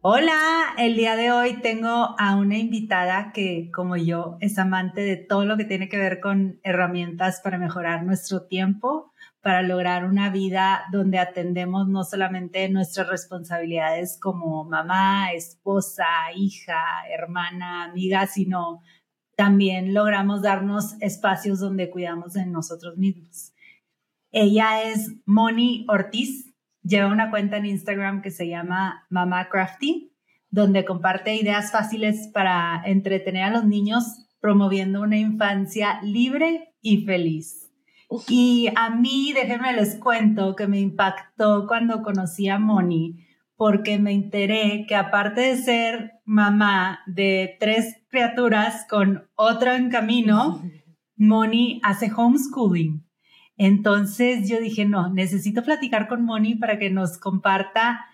Hola, el día de hoy tengo a una invitada que, como yo, es amante de todo lo que tiene que ver con herramientas para mejorar nuestro tiempo, para lograr una vida donde atendemos no solamente nuestras responsabilidades como mamá, esposa, hija, hermana, amiga, sino también logramos darnos espacios donde cuidamos de nosotros mismos. Ella es Moni Ortiz, lleva una cuenta en Instagram que se llama Mama Crafty, donde comparte ideas fáciles para entretener a los niños, promoviendo una infancia libre y feliz. Y a mí, déjenme les cuento que me impactó cuando conocí a Moni, porque me enteré que aparte de ser mamá de tres criaturas con otra en camino, Moni hace homeschooling. Entonces yo dije, no, necesito platicar con Moni para que nos comparta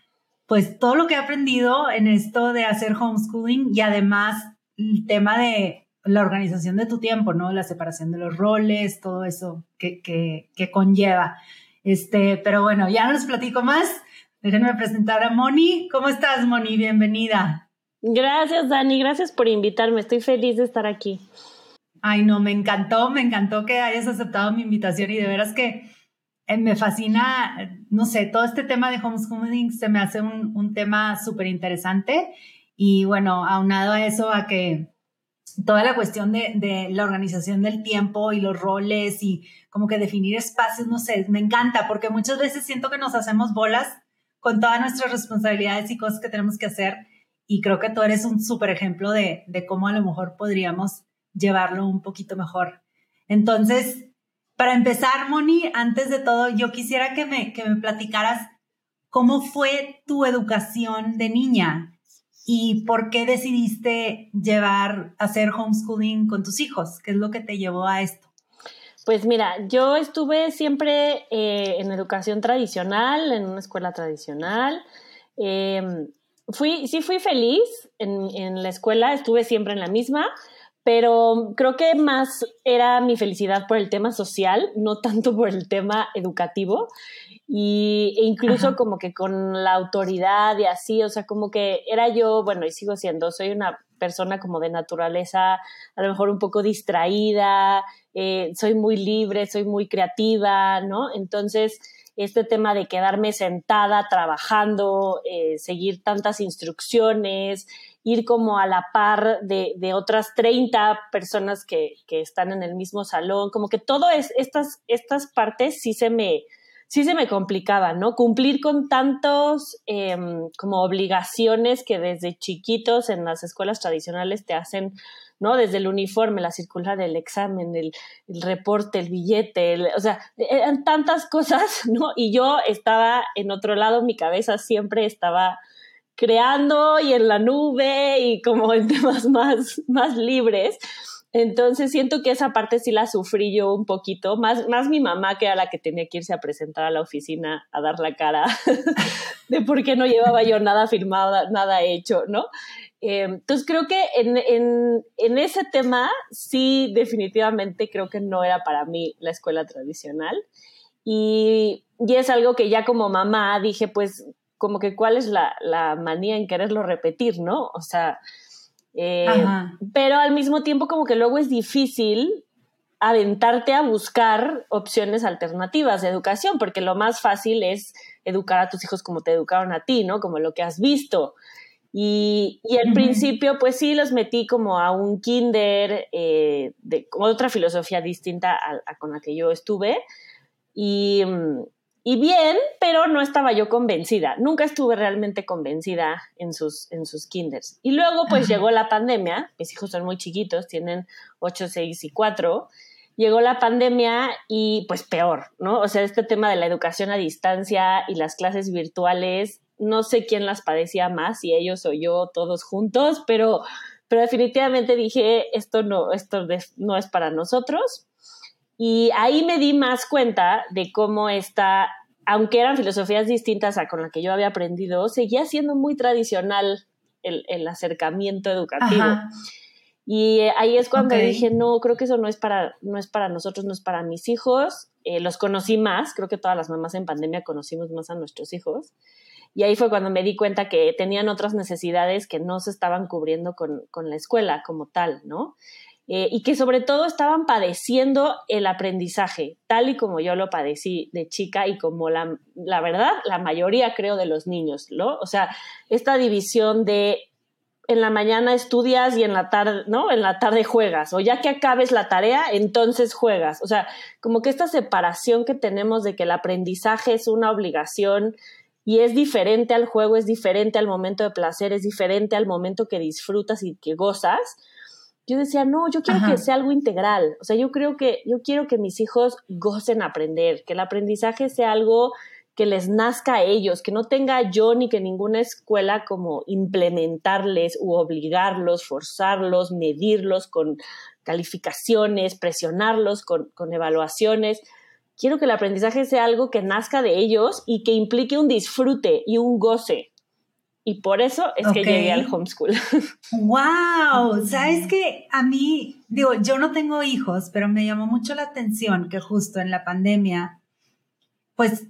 pues todo lo que ha aprendido en esto de hacer homeschooling y además el tema de la organización de tu tiempo, ¿no? La separación de los roles, todo eso que, que, conlleva. Este, pero bueno, ya no les platico más. Déjenme presentar a Moni. ¿Cómo estás, Moni? Bienvenida. Gracias, Dani. Gracias por invitarme. Estoy feliz de estar aquí. Ay, no, me encantó, me encantó que hayas aceptado mi invitación y de veras que eh, me fascina, no sé, todo este tema de homeschooling se me hace un, tema súper interesante y bueno, aunado a eso, a que toda la cuestión de, de, la organización del tiempo y los roles y como que definir espacios, no sé, me encanta porque muchas veces siento que nos hacemos bolas con todas nuestras responsabilidades y cosas que tenemos que hacer y creo que tú eres un súper ejemplo de, de cómo a lo mejor podríamos llevarlo un poquito mejor. Entonces, para empezar, Moni, antes de todo, yo quisiera que me, que me platicaras cómo fue tu educación de niña y por qué decidiste llevar a hacer homeschooling con tus hijos. ¿Qué es lo que te llevó a esto? Pues mira, yo estuve siempre eh, en educación tradicional, en una escuela tradicional. Em, fui, sí fui feliz en, en, la escuela, estuve siempre en la misma, pero creo que más era mi felicidad por el tema social, no tanto por el tema educativo. Y, e incluso como que con la autoridad y así, o sea, como que era yo, bueno, y sigo siendo, soy una persona como de naturaleza, a lo mejor un poco distraída, eh, soy muy libre, soy muy creativa, ¿no? Entonces, este tema de quedarme sentada trabajando, eh, seguir tantas instrucciones, ir como a la par de, otras 30 personas que, están en el mismo salón, como que todo es, estas, estas partes sí se me, sí se me complicaban, ¿no? Cumplir con tantos em, como obligaciones que desde chiquitos en las escuelas tradicionales te hacen, ¿no? Desde el uniforme, la circular, el examen, el, reporte, el billete, o sea, eran tantas cosas, ¿no? Y yo estaba en otro lado, mi cabeza siempre estaba creando y en la nube y como en temas más, más libres. Entonces siento que esa parte sí la sufrí yo un poquito, más, más mi mamá que era la que tenía que irse a presentar a la oficina a dar la cara de por qué no llevaba yo nada firmado, nada hecho, ¿no? Eh, entonces creo que en, en, en, ese tema sí definitivamente creo que no era para mí la escuela tradicional y, y es algo que ya como mamá dije pues como que cuál es la, la manía en quererlo repetir, ¿no? O sea, eh, pero al mismo tiempo como que luego es difícil aventarte a buscar opciones alternativas de educación, porque lo más fácil es educar a tus hijos como te educaron a ti, ¿no? Como lo que has visto. Y, y al principio, pues sí, los metí como a un kinder eh, de otra filosofía distinta a, con la que yo estuve. Y, mm, y bien, pero no estaba yo convencida. Nunca estuve realmente convencida en sus, en sus kinders. Y luego pues llegó la pandemia, mis hijos son muy chiquitos, tienen 8, 6 y 4. Llegó la pandemia y pues peor, ¿no? O sea, este tema de la educación a distancia y las clases virtuales, no sé quién las padecía más, si ellos o yo, todos juntos, pero pero definitivamente dije, esto no, esto no es para nosotros. Y ahí me di más cuenta de cómo esta, aunque eran filosofías distintas a con la que yo había aprendido, seguía siendo muy tradicional el, el acercamiento educativo. Y eh, ahí es cuando dije, no, creo que eso no es para, no es para nosotros, no es para mis hijos. Eh, los conocí más, creo que todas las mamás en pandemia conocimos más a nuestros hijos. Y ahí fue cuando me di cuenta que tenían otras necesidades que no se estaban cubriendo con, con la escuela como tal, ¿no? Eh, y que sobre todo estaban padeciendo el aprendizaje, tal y como yo lo padecí de chica y como la, la verdad, la mayoría creo de los niños, ¿no? O sea, esta división de en la mañana estudias y en la tarde, ¿no? En la tarde juegas, o ya que acabes la tarea, entonces juegas. O sea, como que esta separación que tenemos de que el aprendizaje es una obligación y es diferente al juego, es diferente al momento de placer, es diferente al momento que disfrutas y que gozas. Yo decía, no, yo quiero que sea algo integral. O sea, yo creo que, yo quiero que mis hijos gocen aprender, que el aprendizaje sea algo que les nazca a ellos, que no tenga yo ni que ninguna escuela como implementarles u obligarlos, forzarlos, medirlos con calificaciones, presionarlos con, evaluaciones. Quiero que el aprendizaje sea algo que nazca de ellos y que implique un disfrute y un goce. Y por eso es que llegué al homeschool. ¡Wow! Sabes que a mí, digo, yo no tengo hijos, pero me llamó mucho la atención que justo en la pandemia, pues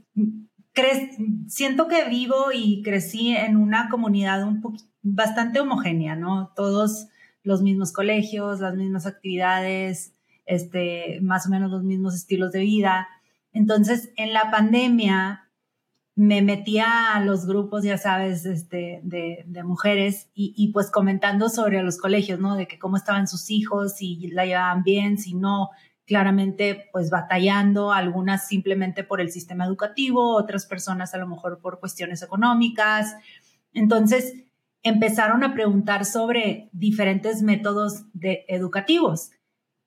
siento que vivo y crecí en una comunidad un bastante homogénea, ¿no? Todos los mismos colegios, las mismas actividades, este, más o menos los mismos estilos de vida. Entonces, en la pandemia me metía a los grupos, ya sabes, este, de, de mujeres y, y, pues comentando sobre los colegios, ¿no? De que cómo estaban sus hijos, si la llevaban bien, si no, claramente pues batallando, algunas simplemente por el sistema educativo, otras personas a lo mejor por cuestiones económicas. Entonces empezaron a preguntar sobre diferentes métodos de educativos.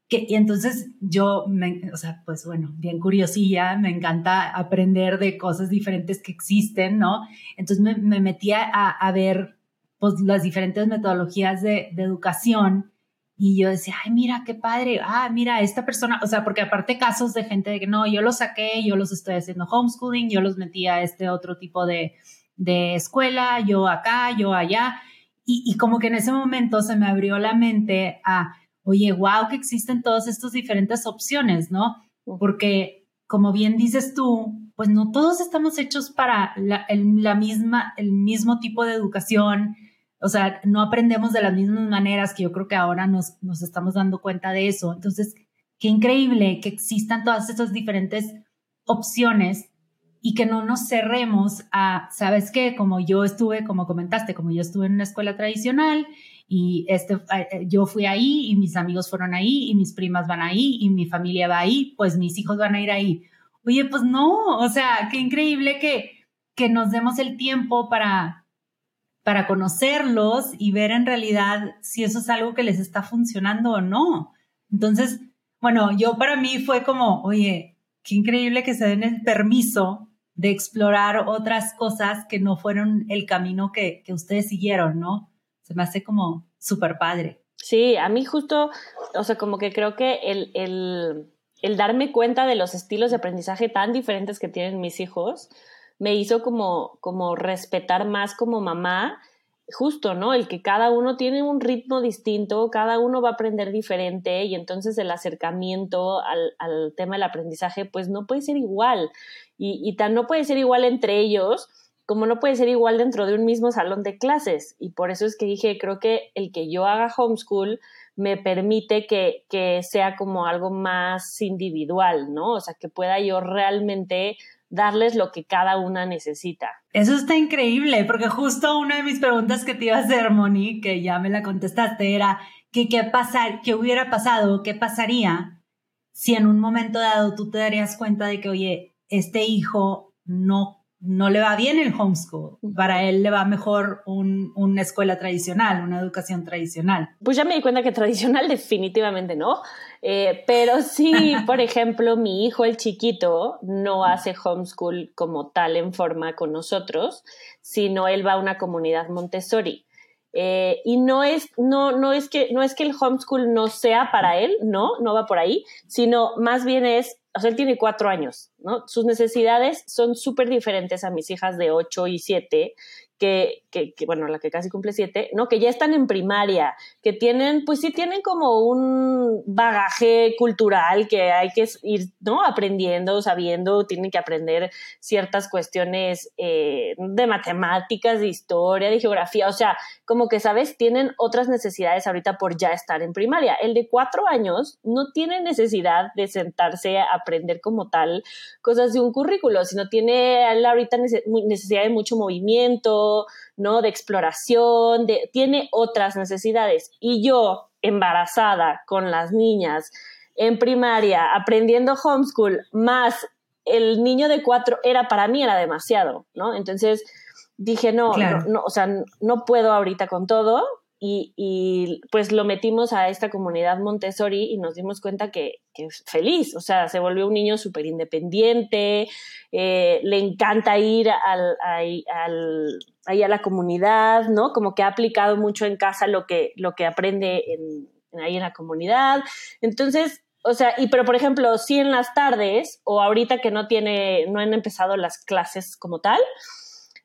Que, y entonces yo, me, o sea, pues bueno, bien curiosilla, me encanta aprender de cosas diferentes que existen, ¿no? Entonces me, me metía a, a, ver pues las diferentes metodologías de, de educación y yo decía, ay, mira, qué padre, ah, mira, esta persona, o sea, porque aparte casos de gente de que no, yo los saqué, yo los estoy haciendo homeschooling, yo los metí a este otro tipo de, de escuela, yo acá, yo allá, y, y, como que en ese momento se me abrió la mente a, oye, wow, que existen todas estas diferentes opciones, ¿no? Porque como bien dices tú, pues no todos estamos hechos para la, la misma, el mismo tipo de educación, o sea, no aprendemos de las mismas maneras que yo creo que ahora nos, nos estamos dando cuenta de eso. Entonces, qué increíble que existan todas estas diferentes opciones y que no nos cerremos a, sabes qué, como yo estuve, como comentaste, como yo estuve en una escuela tradicional y este, eh, yo fui ahí y mis amigos fueron ahí y mis primas van ahí y mi familia va ahí, pues mis hijos van a ir ahí. Oye, pues no, o sea, qué increíble que, que nos demos el tiempo para, para conocerlos y ver en realidad si eso es algo que les está funcionando o no. Entonces, bueno, yo para mí fue como, oye, qué increíble que se den el permiso de explorar otras cosas que no fueron el camino que, que ustedes siguieron, ¿no? Se me hace como súper padre. Sí, a mí justo, o sea, como que creo que el, el, el darme cuenta de los estilos de aprendizaje tan diferentes que tienen mis hijos, me hizo como, como respetar más como mamá, justo, ¿no? El que cada uno tiene un ritmo distinto, cada uno va a aprender diferente y entonces el acercamiento al, al tema del aprendizaje pues no puede ser igual y, y tan no puede ser igual entre ellos como no puede ser igual dentro de un mismo salón de clases. Y por eso es que dije, creo que el que yo haga homeschool me permite que, que sea como algo más individual, ¿no? O sea, que pueda yo realmente darles lo que cada una necesita. Eso está increíble, porque justo una de mis preguntas que te iba a hacer, Moni, que ya me la contestaste, era que qué pasar, qué hubiera pasado, qué pasaría si en un momento dado tú te darías cuenta de que, oye, este hijo no no le va bien el homeschool. Para él le va mejor una escuela tradicional, una educación tradicional. Pues ya me di cuenta que tradicional definitivamente no. Eh, pero sí, por ejemplo, mi hijo, el chiquito, no hace homeschool como tal en forma con nosotros, sino él va a una comunidad Montessori. Eh, y no es, no, no, es que, no es que el homeschool no sea para él, no, no va por ahí, sino más bien es, o sea, él tiene cuatro años, ¿no? Sus necesidades son súper diferentes a mis hijas de ocho y siete que, bueno, la que casi cumple siete, ¿no? Que ya están en primaria, que tienen, pues sí tienen como un bagaje cultural que hay que ir, ¿no? Aprendiendo, sabiendo, tienen que aprender ciertas cuestiones eh, de matemáticas, de historia, de geografía, o sea, como que, ¿sabes? Tienen otras necesidades ahorita por ya estar en primaria. El de cuatro años no tiene necesidad de sentarse a aprender como tal cosas de un currículo, sino tiene ahorita necesidad de mucho movimiento, ¿no? De exploración, de, tiene otras necesidades. Y yo, embarazada con las niñas en primaria, aprendiendo homeschool, más el niño de cuatro, era para mí era demasiado, ¿no? Entonces dije, no, no, o sea, no puedo ahorita con todo, y, pues lo metimos a esta comunidad Montessori y nos dimos cuenta que, es feliz, o sea, se volvió un niño súper independiente, eh, le encanta ir al, ahí a la comunidad, ¿no? Como que ha aplicado mucho en casa lo que, lo que aprende en, ahí en la comunidad. Entonces, o sea, y pero por ejemplo, si en las tardes o ahorita que no tiene, no han empezado las clases como tal,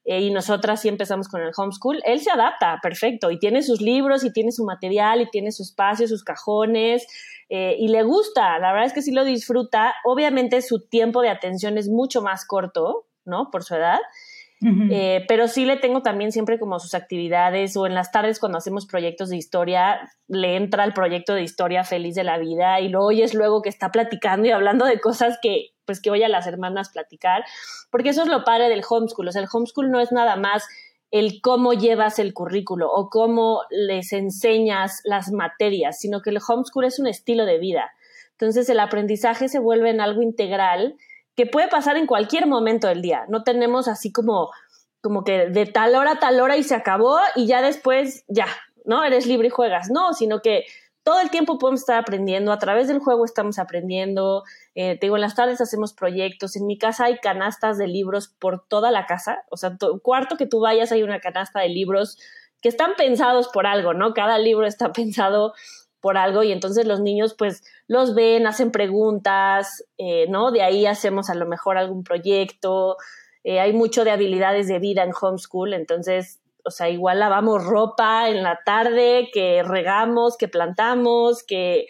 eh, y nosotras sí empezamos con el homeschool, él se adapta perfecto y tiene sus libros y tiene su material y tiene su espacio, sus cajones eh, y le gusta, la verdad es que sí lo disfruta. Obviamente su tiempo de atención es mucho más corto, ¿no? Por su edad. Eh, pero sí le tengo también siempre como sus actividades o en las tardes cuando hacemos proyectos de historia, le entra el proyecto de historia feliz de la vida y lo oyes luego que está platicando y hablando de cosas que pues que oye a las hermanas platicar, porque eso es lo padre del homeschool, o sea, el homeschool no es nada más el cómo llevas el currículo o cómo les enseñas las materias, sino que el homeschool es un estilo de vida. Entonces el aprendizaje se vuelve en algo integral que puede pasar en cualquier momento del día. No tenemos así como, como que de tal hora a tal hora y se acabó y ya después, ya, ¿no? Eres libre y juegas. No, sino que todo el tiempo podemos estar aprendiendo, a través del juego estamos aprendiendo, eh, te digo, en las tardes hacemos proyectos, en mi casa hay canastas de libros por toda la casa, o sea, cuarto que tú vayas hay una canasta de libros que están pensados por algo, ¿no? Cada libro está pensado por algo y entonces los niños pues los ven, hacen preguntas, eh, ¿no? De ahí hacemos a lo mejor algún proyecto, eh, hay mucho de habilidades de vida en homeschool, entonces, o sea, igual lavamos ropa en la tarde, que regamos, que plantamos, que...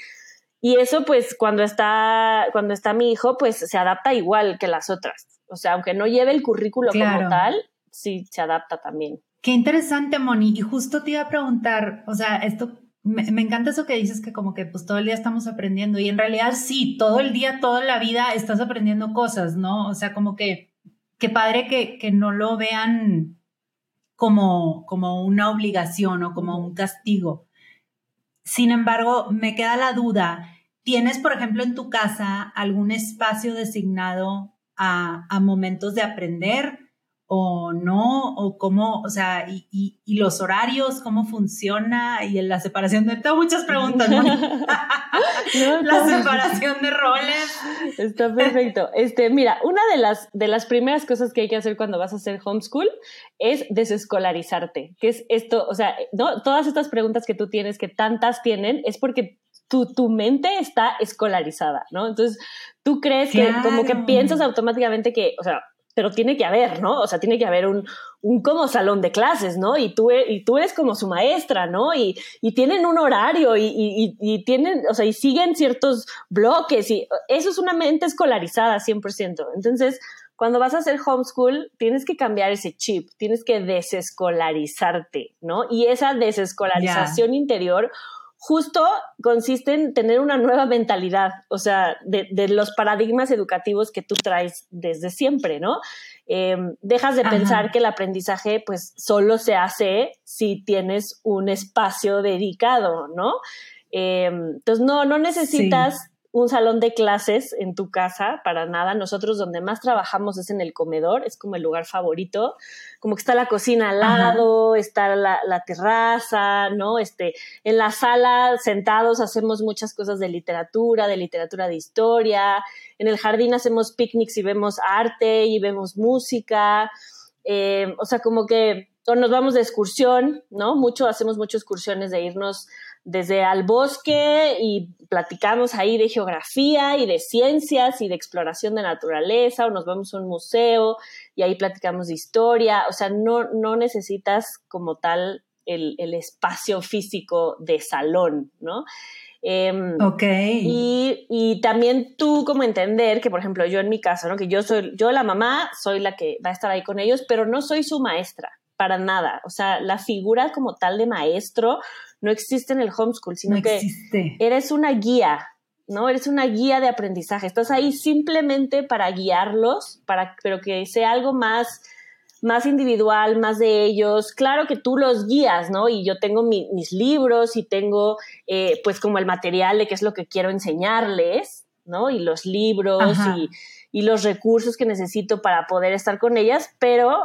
Y eso pues cuando está, cuando está mi hijo pues se adapta igual que las otras. O sea, aunque no lleve el currículo como tal, sí se adapta también. Qué interesante, Moni. Y justo te iba a preguntar, o sea, esto me, encanta eso que dices que como que pues todo el día estamos aprendiendo y en realidad sí, todo el día, toda la vida estás aprendiendo cosas, ¿no? O sea, como que qué padre que, que no lo vean como, como una obligación o como un castigo. Sin embargo, me queda la duda, ¿tienes, por ejemplo, en tu casa algún espacio designado a, a momentos de aprender? O no, o cómo, o sea, y, y, los horarios, cómo funciona, y la separación de, tengo muchas preguntas, ¿no? la separación de roles. Está perfecto. Este, mira, una de las, de las primeras cosas que hay que hacer cuando vas a hacer homeschool es desescolarizarte, que es esto, o sea, ¿no? todas estas preguntas que tú tienes, que tantas tienen, es porque tu, tu, mente está escolarizada, ¿no? Entonces, tú crees que como que piensas automáticamente que, o sea, pero tiene que haber, ¿no? O sea, tiene que haber un, un como salón de clases, ¿no? Y tú, e, y tú eres como su maestra, ¿no? Y, y tienen un horario y, y, y, tienen, o sea, y siguen ciertos bloques y eso es una mente escolarizada 100%. Entonces, cuando vas a hacer homeschool, tienes que cambiar ese chip, tienes que desescolarizarte, ¿no? Y esa desescolarización interior justo consiste en tener una nueva mentalidad, o sea, de, los paradigmas educativos que tú traes desde siempre, ¿no? Em, dejas de pensar que el aprendizaje pues solo se hace si tienes un espacio dedicado, ¿no? Em, entonces, no, no necesitas un salón de clases en tu casa, para nada. Nosotros donde más trabajamos es en el comedor, es como el lugar favorito, como que está la cocina al lado, está la, terraza, ¿no? Este, en la sala, sentados, hacemos muchas cosas de literatura, de literatura de historia. En el jardín hacemos picnics y vemos arte y vemos música. Eh, o sea, como que o nos vamos de excursión, ¿no? Mucho, hacemos muchas excursiones de irnos desde al bosque y platicamos ahí de geografía y de ciencias y de exploración de naturaleza, o nos vamos a un museo y ahí platicamos de historia, o sea, no, no necesitas como tal el, el espacio físico de salón, ¿no? Eh, ok. Y, y, también tú como entender que, por ejemplo, yo en mi caso, ¿no? Que yo soy, yo la mamá, soy la que va a estar ahí con ellos, pero no soy su maestra, para nada. O sea, la figura como tal de maestro no existe en el homeschool, sino que eres una guía, ¿no? Eres una guía de aprendizaje. Estás ahí simplemente para guiarlos, para, pero que sea algo más más individual, más de ellos. Claro que tú los guías, ¿no? Y yo tengo mis libros y tengo, eh, pues, como el material de qué es lo que quiero enseñarles, ¿no? Y los libros y, y, los recursos que necesito para poder estar con ellas, pero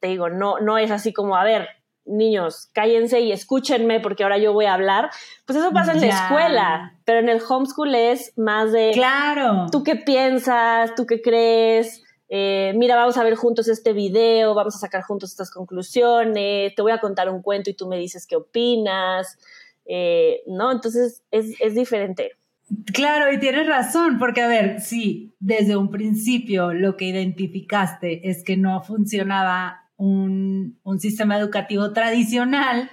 te digo, no, no es así como, a ver, niños, cállense y escúchenme porque ahora yo voy a hablar. Pues eso pasa en la escuela, pero en el homeschool es más de, claro, tú qué piensas, tú qué crees eh, mira, vamos a ver juntos este video, vamos a sacar juntos estas conclusiones, te voy a contar un cuento y tú me dices qué opinas, eh, ¿no? Entonces es, es diferente. Claro, y tienes razón, porque a ver, sí, desde un principio lo que identificaste es que no funcionaba un, un sistema educativo tradicional,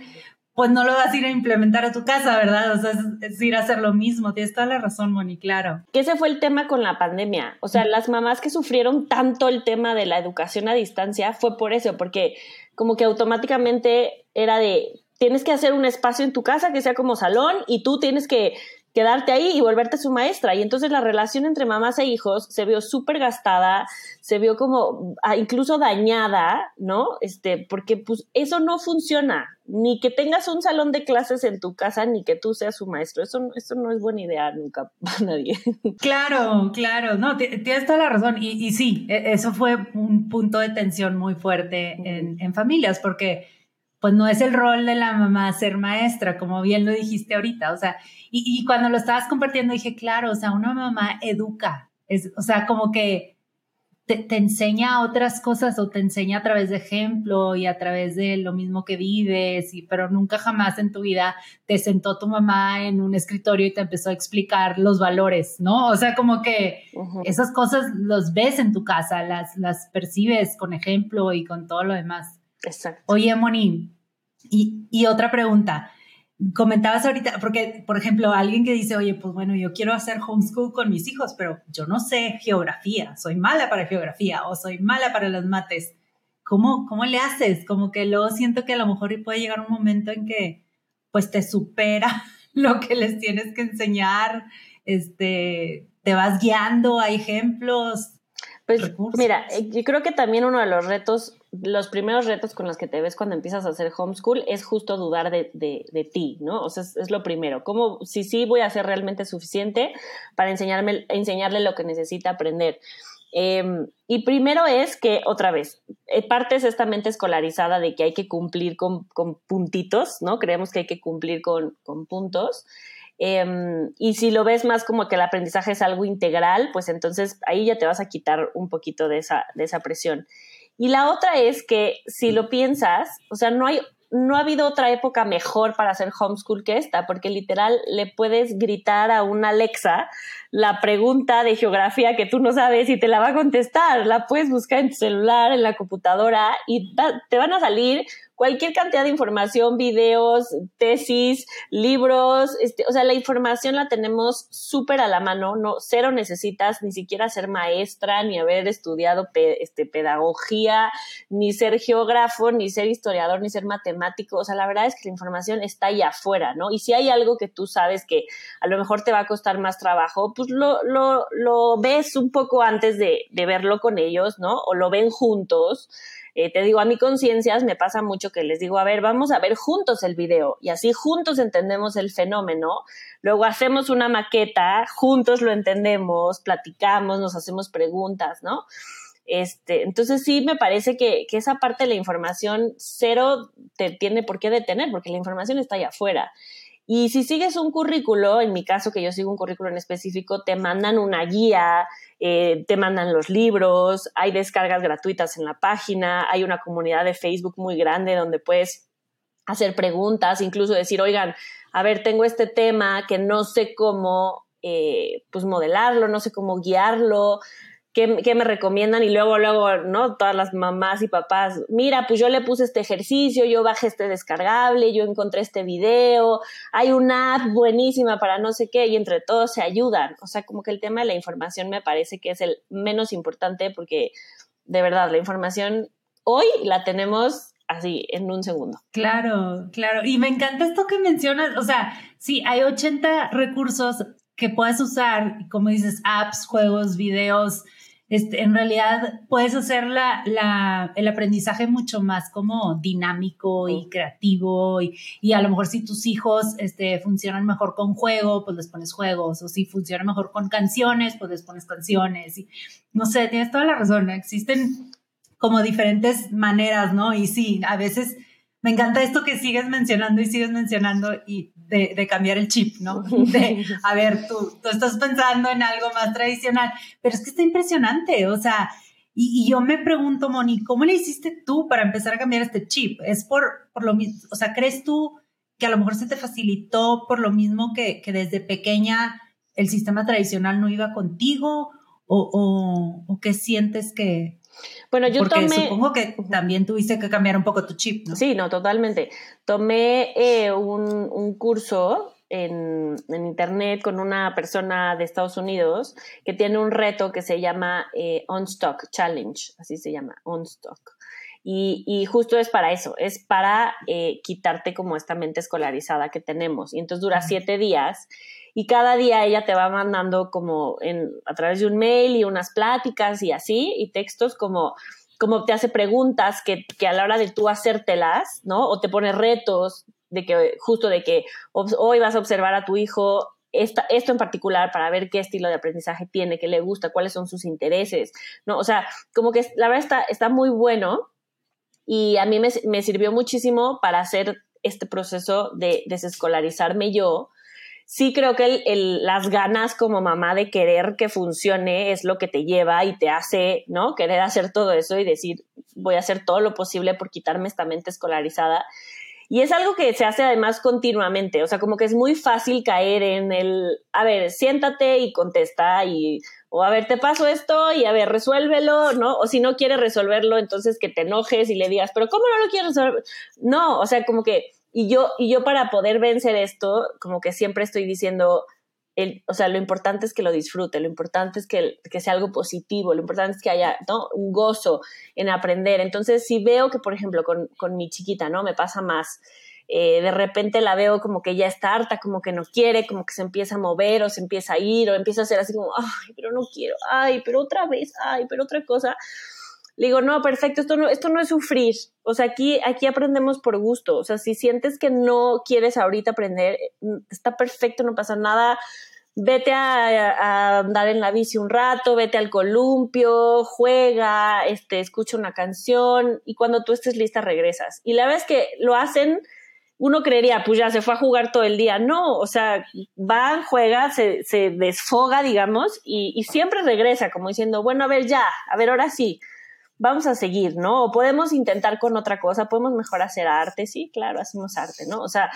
pues no lo vas a ir a implementar a tu casa, ¿verdad? O sea, es, ir a hacer lo mismo. Tienes toda la razón, Moni, claro. Que ese fue el tema con la pandemia. O sea, las mamás que sufrieron tanto el tema de la educación a distancia fue por eso, porque como que automáticamente era de, tienes que hacer un espacio en tu casa que sea como salón y tú tienes que quedarte ahí y volverte su maestra. Y entonces la relación entre mamás e hijos se vio súper gastada, se vio como ah, incluso dañada, ¿no? Este, porque pues eso no funciona. Ni que tengas un salón de clases en tu casa, ni que tú seas su maestro. Eso, eso no es buena idea nunca para nadie. Claro, claro. No, tienes toda la razón. Y, y sí, e, eso fue un punto de tensión muy fuerte en, en familias, porque pues no es el rol de la mamá ser maestra, como bien lo dijiste ahorita, o sea, y, cuando lo estabas compartiendo dije, claro, o sea, una mamá educa, es, o sea, como que te, enseña otras cosas o te enseña a través de ejemplo y a través de lo mismo que vives, y, pero nunca jamás en tu vida te sentó tu mamá en un escritorio y te empezó a explicar los valores, ¿no? O sea, como que esas cosas los ves en tu casa, las, las percibes con ejemplo y con todo lo demás. Exacto. Oye, Moni, y, y otra pregunta. Comentabas ahorita, porque, por ejemplo, alguien que dice, oye, pues bueno, yo quiero hacer homeschool con mis hijos, pero yo no sé geografía, soy mala para geografía o soy mala para los mates. ¿Cómo, cómo le haces? Como que luego siento que a lo mejor puede llegar un momento en que pues te supera lo que les tienes que enseñar, este, te vas guiando a ejemplos, pues mira, eh, yo creo que también uno de los retos, los primeros retos con los que te ves cuando empiezas a hacer homeschool es justo dudar de, de, ti, ¿no? O sea, es, lo primero. ¿Cómo, si sí voy a ser realmente suficiente para enseñarme, enseñarle lo que necesita aprender? Em, y primero es que, otra vez, eh, partes esta mente escolarizada de que hay que cumplir con, con puntitos, ¿no? Creemos que hay que cumplir con, con puntos. Em, y si lo ves más como que el aprendizaje es algo integral, pues entonces ahí ya te vas a quitar un poquito de esa, de esa presión. Y la otra es que si lo piensas, o sea, no hay no ha habido otra época mejor para hacer homeschool que esta, porque literal le puedes gritar a una Alexa la pregunta de geografía que tú no sabes y te la va a contestar. La puedes buscar en tu celular, en la computadora y te van a salir cualquier cantidad de información, videos, tesis, libros, este, o sea, la información la tenemos súper a la mano, no, cero necesitas ni siquiera ser maestra, ni haber estudiado este, pedagogía, ni ser geógrafo, ni ser historiador, ni ser matemático, o sea, la verdad es que la información está ahí afuera, ¿no? Y si hay algo que tú sabes que a lo mejor te va a costar más trabajo, pues lo, lo, lo ves un poco antes de, de verlo con ellos, ¿no? O lo ven juntos. Eh, te digo, a mi conciencias me pasa mucho que les digo, a ver, vamos a ver juntos el video y así juntos entendemos el fenómeno. Luego hacemos una maqueta, juntos lo entendemos, platicamos, nos hacemos preguntas, ¿no? Este, entonces sí me parece que, que, esa parte de la información cero te tiene por qué detener, porque la información está allá afuera. Y si sigues un currículo, en mi caso que yo sigo un currículo en específico, te mandan una guía, eh, te mandan los libros, hay descargas gratuitas en la página, hay una comunidad de Facebook muy grande donde puedes hacer preguntas, incluso decir, oigan, a ver, tengo este tema que no sé cómo eh, pues modelarlo, no sé cómo guiarlo, ¿Qué, me recomiendan? Y luego, luego, ¿no? Todas las mamás y papás, mira, pues yo le puse este ejercicio, yo bajé este descargable, yo encontré este video, hay una app buenísima para no sé qué, y entre todos se ayudan. O sea, como que el tema de la información me parece que es el menos importante porque, de verdad, la información hoy la tenemos así en un segundo. Claro, claro. Y me encanta esto que mencionas, o sea, sí, hay 80 recursos que puedes usar, como dices, apps, juegos, videos, este, en realidad puedes hacer la, el aprendizaje mucho más como dinámico y creativo y, y, a lo mejor si tus hijos este, funcionan mejor con juego, pues les pones juegos o si funcionan mejor con canciones, pues les pones canciones y no sé, tienes toda la razón, existen como diferentes maneras, ¿no? Y sí, a veces me encanta esto que sigues mencionando y sigues mencionando y de, cambiar el chip, ¿no? De, a ver, tú, tú estás pensando en algo más tradicional, pero es que está impresionante, o sea, y, yo me pregunto, Moni, ¿cómo le hiciste tú para empezar a cambiar este chip? ¿Es por, por lo mismo, o sea, crees tú que a lo mejor se te facilitó por lo mismo que, que desde pequeña el sistema tradicional no iba contigo? ¿O, o, o qué sientes que, bueno, yo Porque Supongo que también tuviste que cambiar un poco tu chip, ¿no? Sí, no, totalmente. Tomé eh, un, un, curso en, en, internet con una persona de Estados Unidos que tiene un reto que se llama eh, On Stock Challenge, así se llama, On Stock. Y, y, justo es para eso, es para eh, quitarte como esta mente escolarizada que tenemos. Y entonces dura siete días y cada día ella te va mandando como a través de un mail y unas pláticas y así, y textos como, como te hace preguntas que, que a la hora de tú hacértelas, ¿no? O te pone retos de que justo de que hoy vas a observar a tu hijo esta, esto en particular para ver qué estilo de aprendizaje tiene, qué le gusta, cuáles son sus intereses, ¿no? O sea, como que la verdad está, está muy bueno y a mí me, me sirvió muchísimo para hacer este proceso de desescolarizarme yo, sí creo que las ganas como mamá de querer que funcione es lo que te lleva y te hace, ¿no? Querer hacer todo eso y decir, voy a hacer todo lo posible por quitarme esta mente escolarizada. Y es algo que se hace además continuamente, o sea, como que es muy fácil caer en el, a ver, siéntate y contesta y, o a ver, te paso esto y a ver, resuélvelo, ¿no? O si no quieres resolverlo, entonces que te enojes y le digas, pero ¿cómo no lo quieres resolver? No, o sea, como que y yo, y yo para poder vencer esto, como que siempre estoy diciendo, el, o sea, lo importante es que lo disfrute, lo importante es que, que sea algo positivo, lo importante es que haya ¿no? un gozo en aprender. Entonces, si veo que, por ejemplo, con, con mi chiquita, ¿no? Me pasa más. Eh, de repente la veo como que ya está harta, como que no quiere, como que se empieza a mover o se empieza a ir o empieza a hacer así como, ay, pero no quiero, ay, pero otra vez, ay, pero otra cosa le digo, no, perfecto, esto no, esto no es sufrir. O sea, aquí, aquí aprendemos por gusto. O sea, si sientes que no quieres ahorita aprender, mm, está perfecto, no pasa nada. Vete a, andar en la bici un rato, vete al columpio, juega, este, escucha una canción y cuando tú estés lista regresas. Y la vez que lo hacen, uno creería, pues ya se fue a jugar todo el día. No, o sea, va, juega, se, se desfoga, digamos, y, y siempre regresa, como diciendo, bueno, a ver, ya, a ver, ahora sí vamos a seguir, ¿no? O podemos intentar con otra cosa, podemos mejor hacer arte, sí, claro, hacemos arte, ¿no? O sea,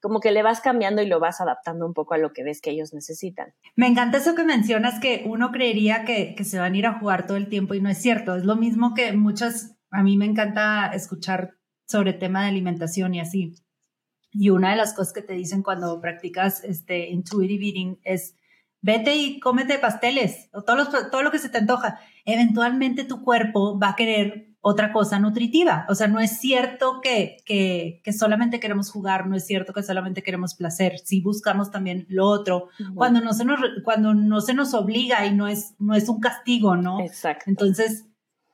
como que le vas cambiando y lo vas adaptando un poco a lo que ves que ellos necesitan. Me encanta eso que mencionas, que uno creería que, que se van a ir a jugar todo el tiempo y no es cierto. Es lo mismo que muchas, a mí me encanta escuchar sobre tema de alimentación y así. Y una de las cosas que te dicen cuando practicas este intuitive eating es vete y cómete pasteles o todo, todo lo que se te antoja. Eventualmente tu cuerpo va a querer otra cosa nutritiva. O sea, no es cierto que, que, que, solamente queremos jugar, no es cierto que solamente queremos placer. Si buscamos también lo otro, cuando, no se nos, cuando no se nos obliga y no es, no es un castigo, ¿no? Exacto. Entonces,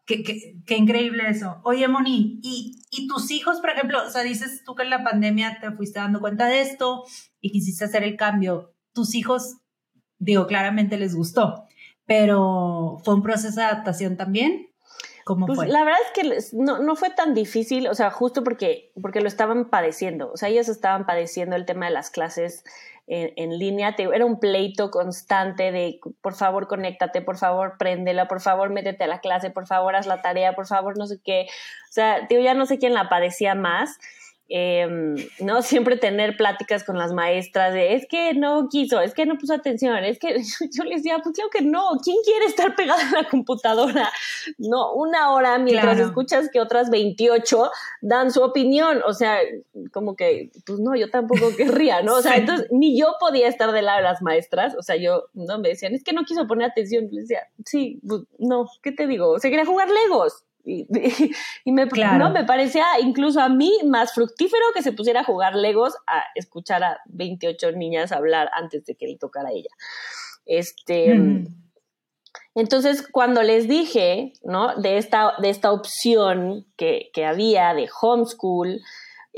qué, qué, qué increíble eso. Oye, Moni, ¿y, ¿y tus hijos, por ejemplo, o sea, dices tú que en la pandemia te fuiste dando cuenta de esto y quisiste hacer el cambio. ¿Tus hijos digo, claramente les gustó, pero fue un proceso de adaptación también. ¿Cómo pues, fue? La verdad es que no, no, fue tan difícil, o sea, justo porque, porque lo estaban padeciendo, o sea, ellos estaban padeciendo el tema de las clases en, en línea, era un pleito constante de, por favor, conéctate, por favor, préndela, por favor, métete a la clase, por favor, haz la tarea, por favor, no sé qué, o sea, yo ya no sé quién la padecía más, Em, ¿no? Siempre tener pláticas con las maestras de, es que no quiso, es que no puso atención, es que yo les decía, pues claro que no, ¿quién quiere estar pegada a la computadora? No, una hora mientras escuchas que otras 28 dan su opinión, o sea, como que, pues no, yo tampoco querría, ¿no? O sea, entonces ni yo podía estar del lado de las maestras, o sea, yo, no, me decían, es que no quiso poner atención, les decía, sí, pues, no, ¿qué te digo? O sea, quería jugar Legos, y, me, ¿no? me parecía incluso a mí más fructífero que se pusiera a jugar Legos a escuchar a 28 niñas hablar antes de que le tocara a ella. Este, Entonces, cuando les dije, ¿no? De esta, de esta opción que, que había de homeschool,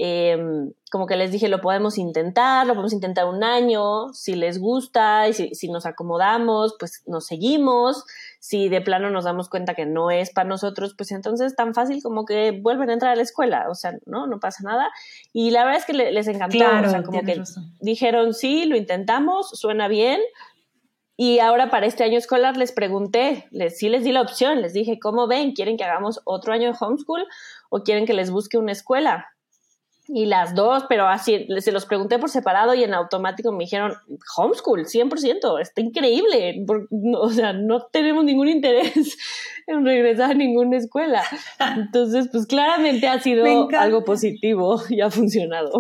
Em, como que les dije, lo podemos intentar, lo podemos intentar un año, si les gusta y si, nos acomodamos, pues nos seguimos, si de plano nos damos cuenta que no es para nosotros, pues entonces tan fácil como que vuelven a entrar a la escuela, o sea, no, no pasa nada. Y la verdad es que les encantó, o sea, como que dijeron, sí, lo intentamos, suena bien. Y ahora para este año escolar les pregunté, les, sí les di la opción, les dije, ¿cómo ven? ¿Quieren que hagamos otro año de homeschool o quieren que les busque una escuela? Y las dos, pero así, se los pregunté por separado y en automático me dijeron, homeschool, 100%, está increíble. o sea, no tenemos ningún interés en regresar a ninguna escuela. Entonces, pues claramente ha sido algo positivo y ha funcionado.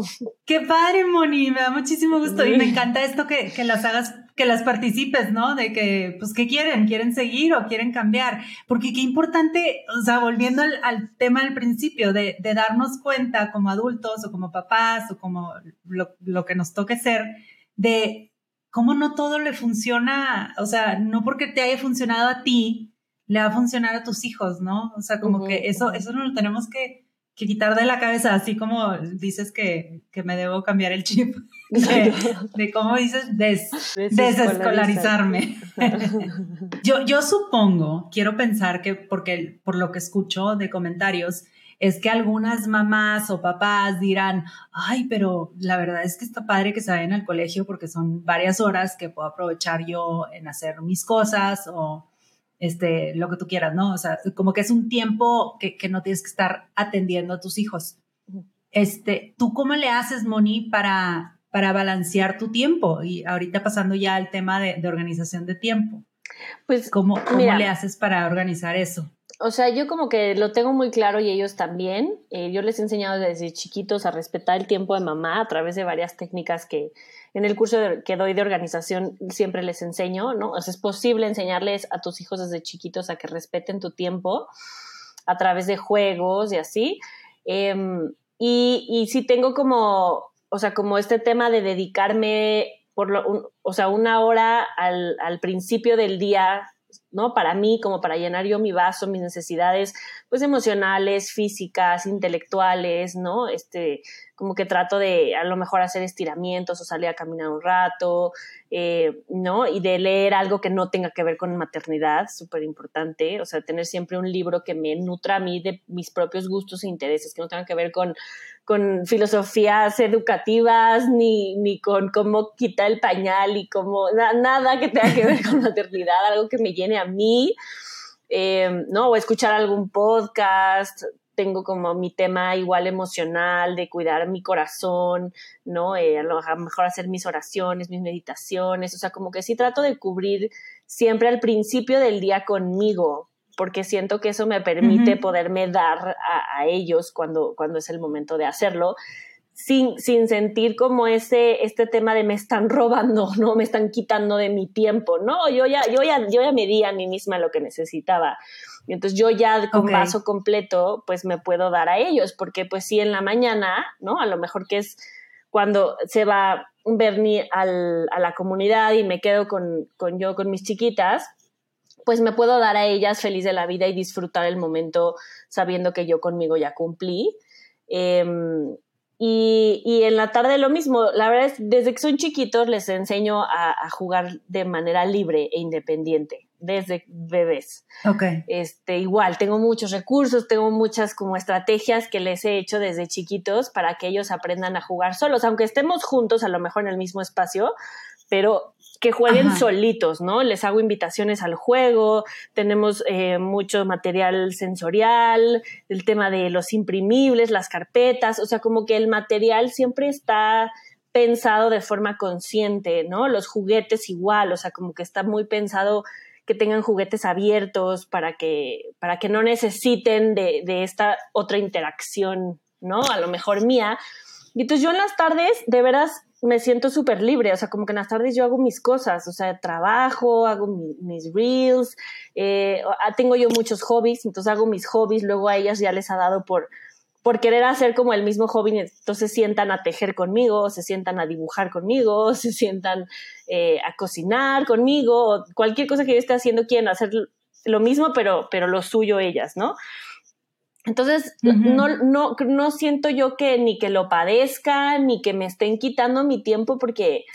Qué padre, Moni, me da muchísimo gusto y me encanta esto que, que las hagas que las participes, ¿no? De que, pues, ¿qué quieren? ¿Quieren seguir o quieren cambiar? Porque qué importante, o sea, volviendo al, tema del principio, de, de, darnos cuenta como adultos o como papás o como lo, lo que nos toque ser, de cómo no todo le funciona, o sea, no porque te haya funcionado a ti, le va a funcionar a tus hijos, ¿no? O sea, como que eso, eso no lo tenemos que, que, quitar de la cabeza, así como dices que, que me debo cambiar el chip de, cómo dices, desescolarizarme. yo, yo supongo, quiero pensar que, porque por lo que escucho de comentarios, es que algunas mamás o papás dirán, ay, pero la verdad es que está padre que se vayan al colegio porque son varias horas que puedo aprovechar yo en hacer mis cosas o este, lo que tú quieras, ¿no? O sea, como que es un tiempo que, que no tienes que estar atendiendo a tus hijos. Este, ¿tú cómo le haces, Moni, para para balancear tu tiempo? Y ahorita pasando ya al tema de, organización de tiempo. Pues, ¿cómo, cómo le haces para organizar eso? O sea, yo como que lo tengo muy claro y ellos también. Eh, yo les he enseñado desde chiquitos a respetar el tiempo de mamá a través de varias técnicas que en el curso que doy de organización siempre les enseño, ¿no? O sea, es posible enseñarles a tus hijos desde chiquitos a que respeten tu tiempo a través de juegos y así. Em, y, y sí tengo como o sea, como este tema de dedicarme por lo, o sea, una hora al, al, principio del día, ¿no? Para mí, como para llenar yo mi vaso, mis necesidades, pues emocionales, físicas, intelectuales, ¿no? Este, como que trato de a lo mejor hacer estiramientos o salir a caminar un rato, eh, ¿no? Y de leer algo que no tenga que ver con maternidad, súper importante, o sea, tener siempre un libro que me nutra a mí de mis propios gustos e intereses, que no tenga que ver con, con filosofías educativas, ni, ni con cómo quitar el pañal y cómo, nada que tenga que ver con maternidad, algo que me llene a mí. Eh, ¿no? O escuchar algún podcast, tengo como mi tema igual emocional de cuidar mi corazón, ¿no? Eh, a lo mejor hacer mis oraciones, mis meditaciones, o sea, como que sí trato de cubrir siempre al principio del día conmigo, porque siento que eso me permite poderme dar a, ellos cuando, cuando es el momento de hacerlo. Sin, sin, sentir como ese, este tema de me están robando, ¿no? Me están quitando de mi tiempo. No, yo ya, yo ya, yo ya me di a mí misma lo que necesitaba. Y entonces yo ya con vaso completo, pues me puedo dar a ellos, porque pues sí en la mañana, ¿no? A lo mejor que es cuando se va Bernie al, a la comunidad y me quedo con, con yo, con mis chiquitas, pues me puedo dar a ellas feliz de la vida y disfrutar el momento sabiendo que yo conmigo ya cumplí. Em, y, y, en la tarde lo mismo, la verdad es, desde que son chiquitos les enseño a, a, jugar de manera libre e independiente, desde bebés. Ok. Este, igual, tengo muchos recursos, tengo muchas como estrategias que les he hecho desde chiquitos para que ellos aprendan a jugar solos, aunque estemos juntos, a lo mejor en el mismo espacio, pero que jueguen solitos, ¿no? Les hago invitaciones al juego, tenemos eh, mucho material sensorial, el tema de los imprimibles, las carpetas, o sea, como que el material siempre está pensado de forma consciente, ¿no? Los juguetes igual, o sea, como que está muy pensado que tengan juguetes abiertos para que, para que no necesiten de, de esta otra interacción, ¿no? A lo mejor mía. Y entonces yo en las tardes, de veras, me siento súper libre, o sea, como que en las tardes yo hago mis cosas, o sea, trabajo, hago mis reels, eh, tengo yo muchos hobbies, entonces hago mis hobbies, luego a ellas ya les ha dado por, por querer hacer como el mismo hobby, entonces sientan a tejer conmigo, se sientan a dibujar conmigo, se sientan eh, a cocinar conmigo, cualquier cosa que yo esté haciendo quieren hacer lo mismo, pero, pero lo suyo ellas, ¿no? Entonces, no, no, no siento yo que ni que lo padezca, ni que me estén quitando mi tiempo, porque,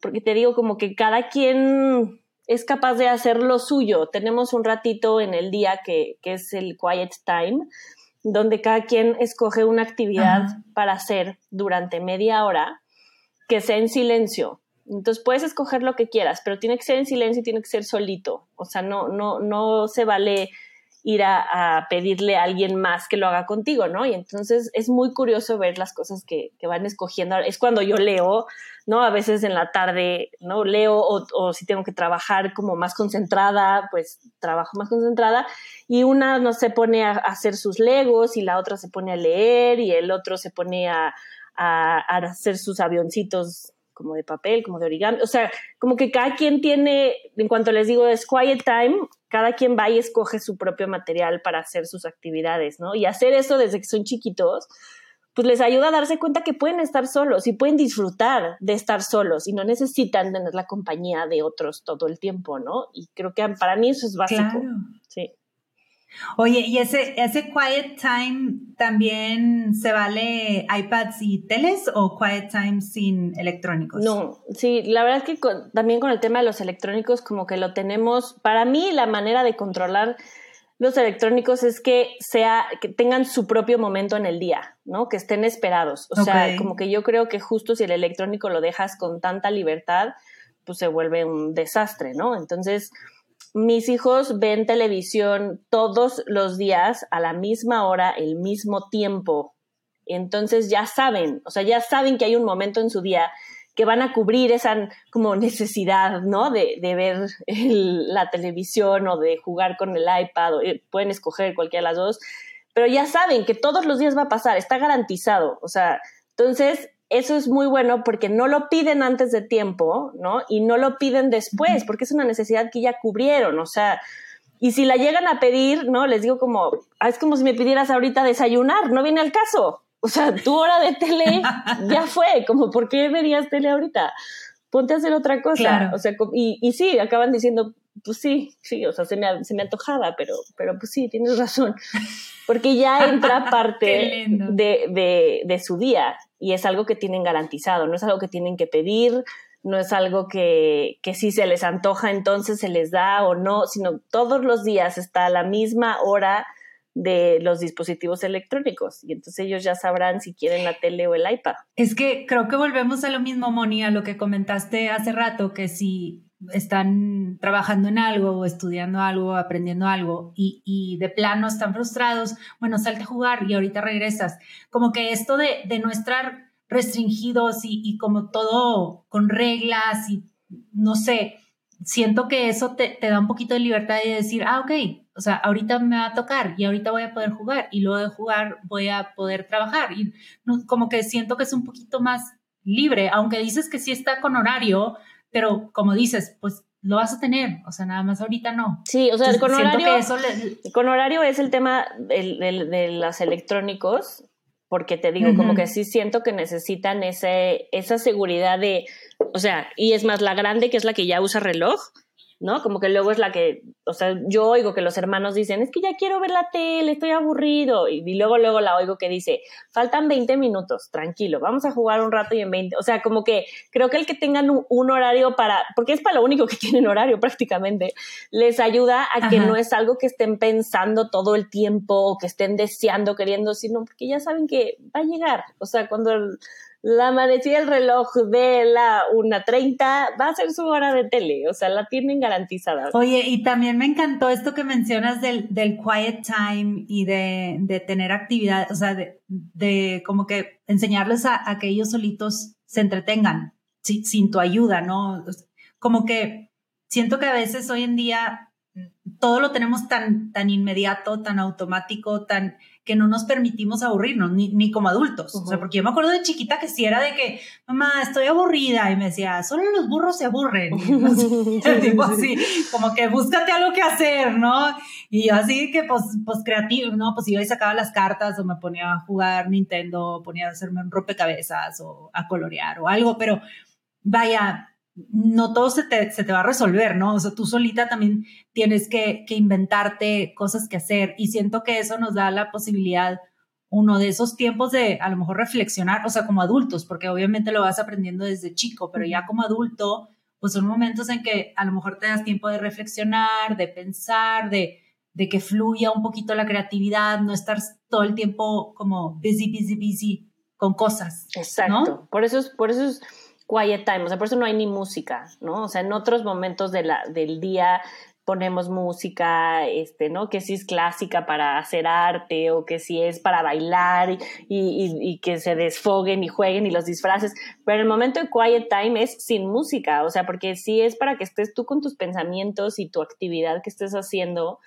porque te digo, como que cada quien es capaz de hacer lo suyo. Tenemos un ratito en el día que, que es el quiet time, donde cada quien escoge una actividad para hacer durante media hora que sea en silencio. Entonces puedes escoger lo que quieras, pero tiene que ser en silencio y tiene que ser solito. O sea, no, no, no se vale ir a, pedirle a alguien más que lo haga contigo, ¿no? Y entonces es muy curioso ver las cosas que, van escogiendo. Es cuando yo leo, ¿no? A veces en la tarde, ¿no? Leo o, si tengo que trabajar como más concentrada, pues trabajo más concentrada. Y una no se pone a, hacer sus legos y la otra se pone a leer y el otro se pone a, a hacer sus avioncitos como de papel, como de origami. O sea, como que cada quien tiene, en cuanto les digo es quiet time, cada quien va y escoge su propio material para hacer sus actividades, ¿no? Y hacer eso desde que son chiquitos, pues les ayuda a darse cuenta que pueden estar solos y pueden disfrutar de estar solos y no necesitan tener la compañía de otros todo el tiempo, ¿no? Y creo que para mí eso es básico. Claro. Sí. Oye, ¿y ese, ese quiet time también se vale iPads y teles o quiet time sin electrónicos? No, sí, la verdad es que también con el tema de los electrónicos como que lo tenemos, para mí la manera de controlar los electrónicos es que sea que tengan su propio momento en el día, ¿no? Que estén esperados. O sea, como que yo creo que justo si el electrónico lo dejas con tanta libertad, pues se vuelve un desastre, ¿no? Entonces, mis hijos ven televisión todos los días a la misma hora, el mismo tiempo. Entonces ya saben, o sea, ya saben que hay un momento en su día que van a cubrir esa como necesidad, ¿no? De, ver la televisión o de jugar con el iPad, o, eh, pueden escoger cualquiera de las dos, pero ya saben que todos los días va a pasar, está garantizado, o sea, entonces eso es muy bueno porque no lo piden antes de tiempo, ¿no? Y no lo piden después, porque es una necesidad que ya cubrieron, o sea, y si la llegan a pedir, ¿no? Les digo como, ah, es como si me pidieras ahorita desayunar, no viene al caso. O sea, tu hora de tele ya fue, como, ¿por qué verías tele ahorita? Ponte a hacer otra cosa. O sea, y, y sí, acaban diciendo, pues sí, sí, o sea, se me, se me antojaba, pero, pero pues sí, tienes razón. Porque ya entra parte de, de, de, su día y es algo que tienen garantizado, no es algo que tienen que pedir, no es algo que, que si se les antoja entonces se les da o no, sino todos los días está a la misma hora de los dispositivos electrónicos y entonces ellos ya sabrán si quieren la tele o el iPad. Es que creo que volvemos a lo mismo, Moni, a lo que comentaste hace rato, que si están trabajando en algo o estudiando algo, aprendiendo algo y, y, de plano están frustrados, bueno, salte a jugar y ahorita regresas. Como que esto de, de no estar restringidos y, y, como todo con reglas y no sé, siento que eso te, te, da un poquito de libertad de decir, ah, ok, o sea, ahorita me va a tocar y ahorita voy a poder jugar y luego de jugar voy a poder trabajar y como que siento que es un poquito más libre, aunque dices que sí está con horario, pero como dices, pues lo vas a tener, o sea, nada más ahorita no. Sí, o sea, con horario, con horario es el tema de, de, los electrónicos, porque te digo, como que sí siento que necesitan ese, esa seguridad de, o sea, y es más, la grande, que es la que ya usa reloj, ¿no? Como que luego es la que, o sea, yo oigo que los hermanos dicen, es que ya quiero ver la tele, estoy aburrido, y, luego, luego la oigo que dice, faltan 20 minutos, tranquilo, vamos a jugar un rato y en 20, o sea, como que creo que el que tengan un, horario para, porque es para lo único que tienen horario prácticamente, les ayuda a que no es algo que estén pensando todo el tiempo o que estén deseando, queriendo, sino porque ya saben que va a llegar, o sea, cuando... El, la manecilla el reloj de la 1.30 va a ser su hora de tele, o sea, la tienen garantizada. Oye, y también me encantó esto que mencionas del, del quiet time y de, de tener actividad, o sea, de, de como que enseñarles a, a, que ellos solitos se entretengan sin tu ayuda, ¿no? Como que siento que a veces hoy en día todo lo tenemos tan, tan inmediato, tan automático, tan que no nos permitimos aburrirnos, ni, ni como adultos. O sea, porque yo me acuerdo de chiquita que si era de que, mamá, estoy aburrida, y me decía, solo los burros se aburren. tipo así, como que búscate algo que hacer, ¿no? Y yo así que, pues, pues creativo, ¿no? Pues iba y sacaba las cartas o me ponía a jugar Nintendo, ponía a hacerme un rompecabezas o a colorear o algo, pero vaya, no todo se te, se te, va a resolver, ¿no? O sea, tú solita también tienes que, que, inventarte cosas que hacer y siento que eso nos da la posibilidad, uno de esos tiempos de a lo mejor reflexionar, o sea, como adultos, porque obviamente lo vas aprendiendo desde chico, pero ya como adulto, pues son momentos en que a lo mejor te das tiempo de reflexionar, de pensar, de, de que fluya un poquito la creatividad, no estar todo el tiempo como busy, busy, busy con cosas. Exacto. Por eso es, por eso es quiet time, o sea, por eso no hay ni música, ¿no? O sea, en otros momentos de la, del día ponemos música, este, ¿no? Que si es clásica para hacer arte o que si es para bailar y, que se desfoguen y jueguen y los disfraces, pero el momento de quiet time es sin música, o sea, porque sí es para que estés tú con tus pensamientos y tu actividad que estés haciendo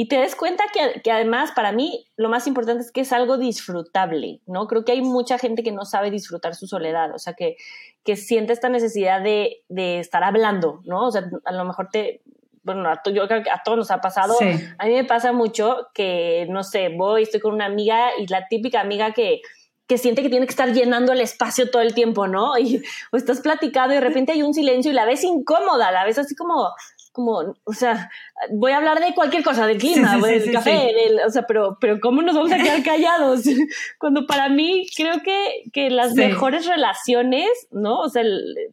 y te des cuenta que, que, además para mí lo más importante es que es algo disfrutable, ¿no? Creo que hay mucha gente que no sabe disfrutar su soledad, o sea, que, que siente esta necesidad de, de estar hablando, ¿no? O sea, a lo mejor te, bueno, yo creo que a todos nos ha pasado, a mí me pasa mucho que, no sé, voy, estoy con una amiga y la típica amiga que, que siente que tiene que estar llenando el espacio todo el tiempo, ¿no? Y o estás platicando y de repente hay un silencio y la ves incómoda, la ves así como, como, o sea, voy a hablar de cualquier cosa, del clima, del café, o sea, pero, pero ¿cómo nos vamos a quedar callados? Cuando para mí creo que, que las mejores relaciones, ¿no? O sea,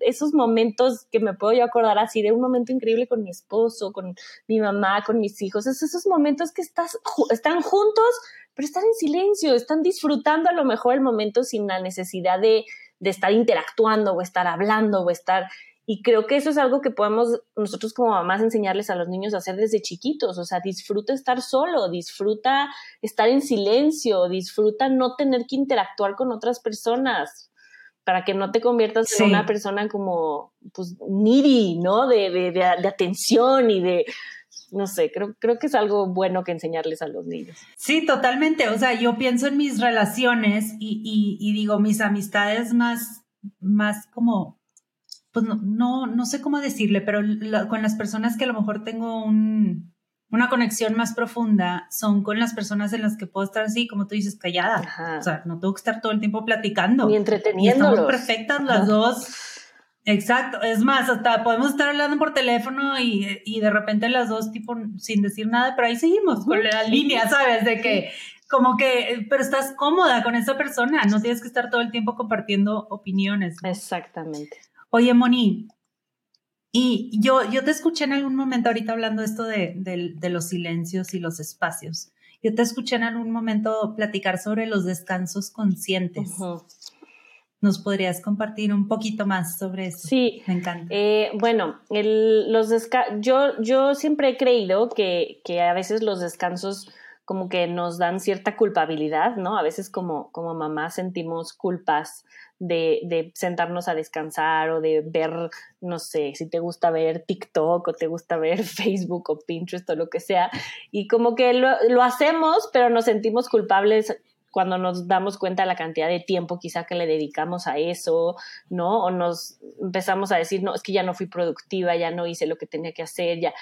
esos momentos que me puedo yo acordar así de un momento increíble con mi esposo, con mi mamá, con mis hijos, es esos momentos que estás, están juntos, pero están en silencio, están disfrutando a lo mejor el momento sin la necesidad de, de estar interactuando o estar hablando o estar y creo que eso es algo que podemos nosotros como mamás enseñarles a los niños a hacer desde chiquitos. O sea, disfruta estar solo, disfruta estar en silencio, disfruta no tener que interactuar con otras personas para que no te conviertas en una persona como, pues, needy, ¿no? De, de, de, atención y de, no sé, creo, creo que es algo bueno que enseñarles a los niños. Sí, totalmente. O sea, yo pienso en mis relaciones y, y, y digo, mis amistades más, más como pues no, no, sé cómo decirle, pero con las personas que a lo mejor tengo un, una conexión más profunda son con las personas en las que puedo estar así, como tú dices, callada. O sea, no tengo que estar todo el tiempo platicando. Ni entreteniéndolos. estamos perfectas las dos. Exacto. Es más, hasta podemos estar hablando por teléfono y, y, de repente las dos, tipo, sin decir nada, pero ahí seguimos con la línea, ¿sabes? De que, como que, pero estás cómoda con esa persona, no tienes que estar todo el tiempo compartiendo opiniones. Exactamente. Oye, Moni, y yo, yo te escuché en algún momento ahorita hablando esto de, de, los silencios y los espacios. Yo te escuché en algún momento platicar sobre los descansos conscientes. ¿Nos podrías compartir un poquito más sobre eso? Sí, me encanta. Eh, bueno, el, los yo, yo siempre he creído que, que a veces los descansos como que nos dan cierta culpabilidad, ¿no? A veces como, como mamá sentimos culpas de, de, sentarnos a descansar o de ver, no sé, si te gusta ver TikTok o te gusta ver Facebook o Pinterest o lo que sea. Y como que lo, lo hacemos, pero nos sentimos culpables cuando nos damos cuenta de la cantidad de tiempo quizá que le dedicamos a eso, ¿no? O nos empezamos a decir, no, es que ya no fui productiva, ya no hice lo que tenía que hacer, ya.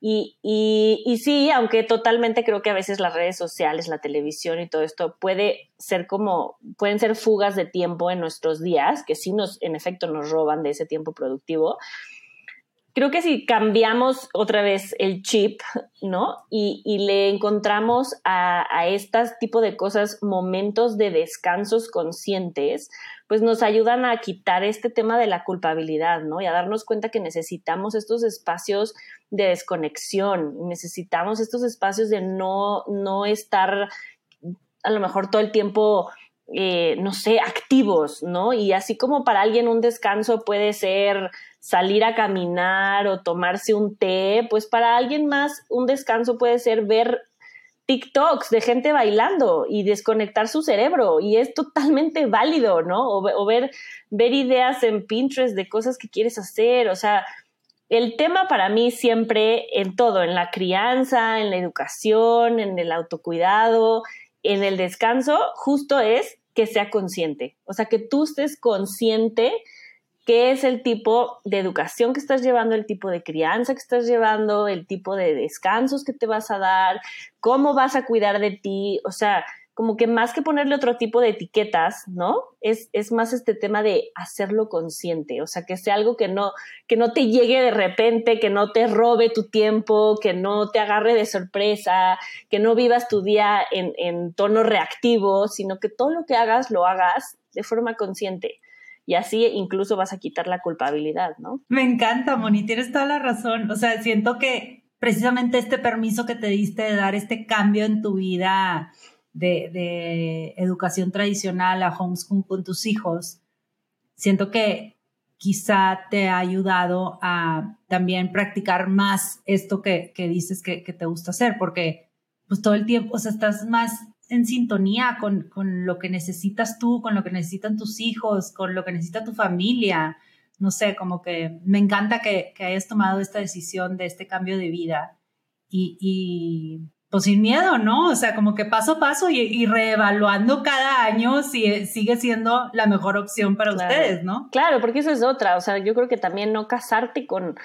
Y, y, y, sí, aunque totalmente creo que a veces las redes sociales, la televisión y todo esto puede ser como, pueden ser fugas de tiempo en nuestros días, que sí nos, en efecto, nos roban de ese tiempo productivo. Creo que si cambiamos otra vez el chip, ¿no? Y, le encontramos a, a este tipo de cosas momentos de descansos conscientes, pues nos ayudan a quitar este tema de la culpabilidad, ¿no? Y a darnos cuenta que necesitamos estos espacios de desconexión, necesitamos estos espacios de no, no estar a lo mejor todo el tiempo eh, no sé, activos, ¿no? Y así como para alguien un descanso puede ser salir a caminar o tomarse un té, pues para alguien más un descanso puede ser ver TikToks de gente bailando y desconectar su cerebro y es totalmente válido, ¿no? O, ver, ver ideas en Pinterest de cosas que quieres hacer, o sea, el tema para mí siempre en todo, en la crianza, en la educación, en el autocuidado, en el descanso, justo es que sea consciente. O sea, que tú estés consciente qué es el tipo de educación que estás llevando, el tipo de crianza que estás llevando, el tipo de descansos que te vas a dar, cómo vas a cuidar de ti. O sea, como que más que ponerle otro tipo de etiquetas, ¿no? Es, es, más este tema de hacerlo consciente, o sea, que sea algo que no, que no te llegue de repente, que no te robe tu tiempo, que no te agarre de sorpresa, que no vivas tu día en, en tono reactivo, sino que todo lo que hagas lo hagas de forma consciente. Y así incluso vas a quitar la culpabilidad, ¿no? Me encanta, Moni, tienes toda la razón. O sea, siento que precisamente este permiso que te diste de dar este cambio en tu vida de, educación tradicional a homeschool con tus hijos, siento que quizá te ha ayudado a también practicar más esto que, dices que, te gusta hacer, porque pues todo el tiempo, o sea, estás más en sintonía con, lo que necesitas tú, con lo que necesitan tus hijos, con lo que necesita tu familia. No sé, como que me encanta que, hayas tomado esta decisión de este cambio de vida y pues sin miedo, ¿no? O sea, como que paso a paso y, reevaluando cada año si sigue siendo la mejor opción para ustedes, ¿no? Claro, porque eso es otra, o sea, yo creo que también no casarte con,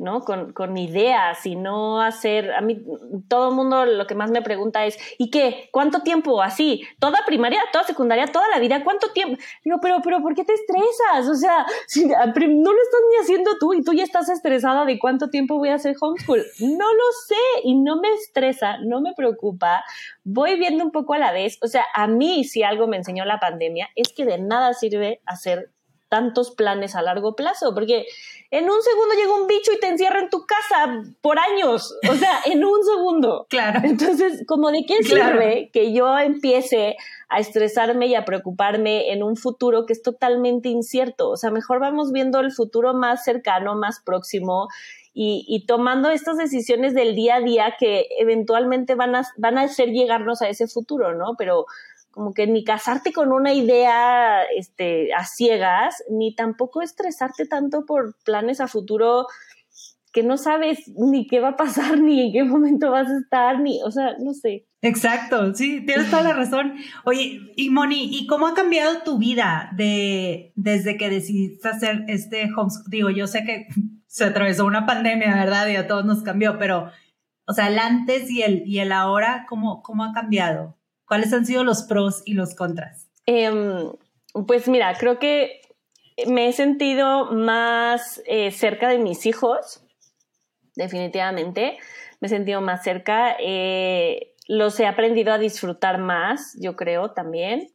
¿no? Con, con, ideas y no hacer, a mí todo el mundo lo que más me pregunta es, ¿y qué? ¿Cuánto tiempo así? ¿Toda primaria, toda secundaria, toda la vida? ¿Cuánto tiempo? Digo, pero, pero, ¿por qué te estresas? O sea, si, no lo estás ni haciendo tú y tú ya estás estresada de cuánto tiempo voy a hacer homeschool. No lo sé y no me estresa, no me preocupa. Voy viendo un poco a la vez. O sea, a mí si algo me enseñó la pandemia es que de nada sirve hacer tantos planes a largo plazo, porque en un segundo llega un bicho y te encierra en tu casa por años, o sea, en un segundo. Claro. Entonces, como de qué sirve que yo empiece a estresarme y a preocuparme en un futuro que es totalmente incierto, o sea, mejor vamos viendo el futuro más cercano, más próximo y, y, tomando estas decisiones del día a día que eventualmente van a, van a hacer llegarnos a ese futuro, ¿no? Pero como que ni casarte con una idea este, a ciegas, ni tampoco estresarte tanto por planes a futuro que no sabes ni qué va a pasar, ni en qué momento vas a estar, ni, o sea, no sé. Exacto, sí, tienes toda la razón. Oye, y Moni, ¿y cómo ha cambiado tu vida de, desde que decidiste hacer este homeschool? Digo, yo sé que se atravesó una pandemia, ¿verdad? Y a todos nos cambió, pero, o sea, el antes y el, y el ahora, ¿cómo, cómo ha cambiado? ¿Cuáles han sido los pros y los contras? Em, pues mira, creo que me he sentido más eh, cerca de mis hijos, definitivamente. Me he sentido más cerca. Eh, los he aprendido a disfrutar más, yo creo, también.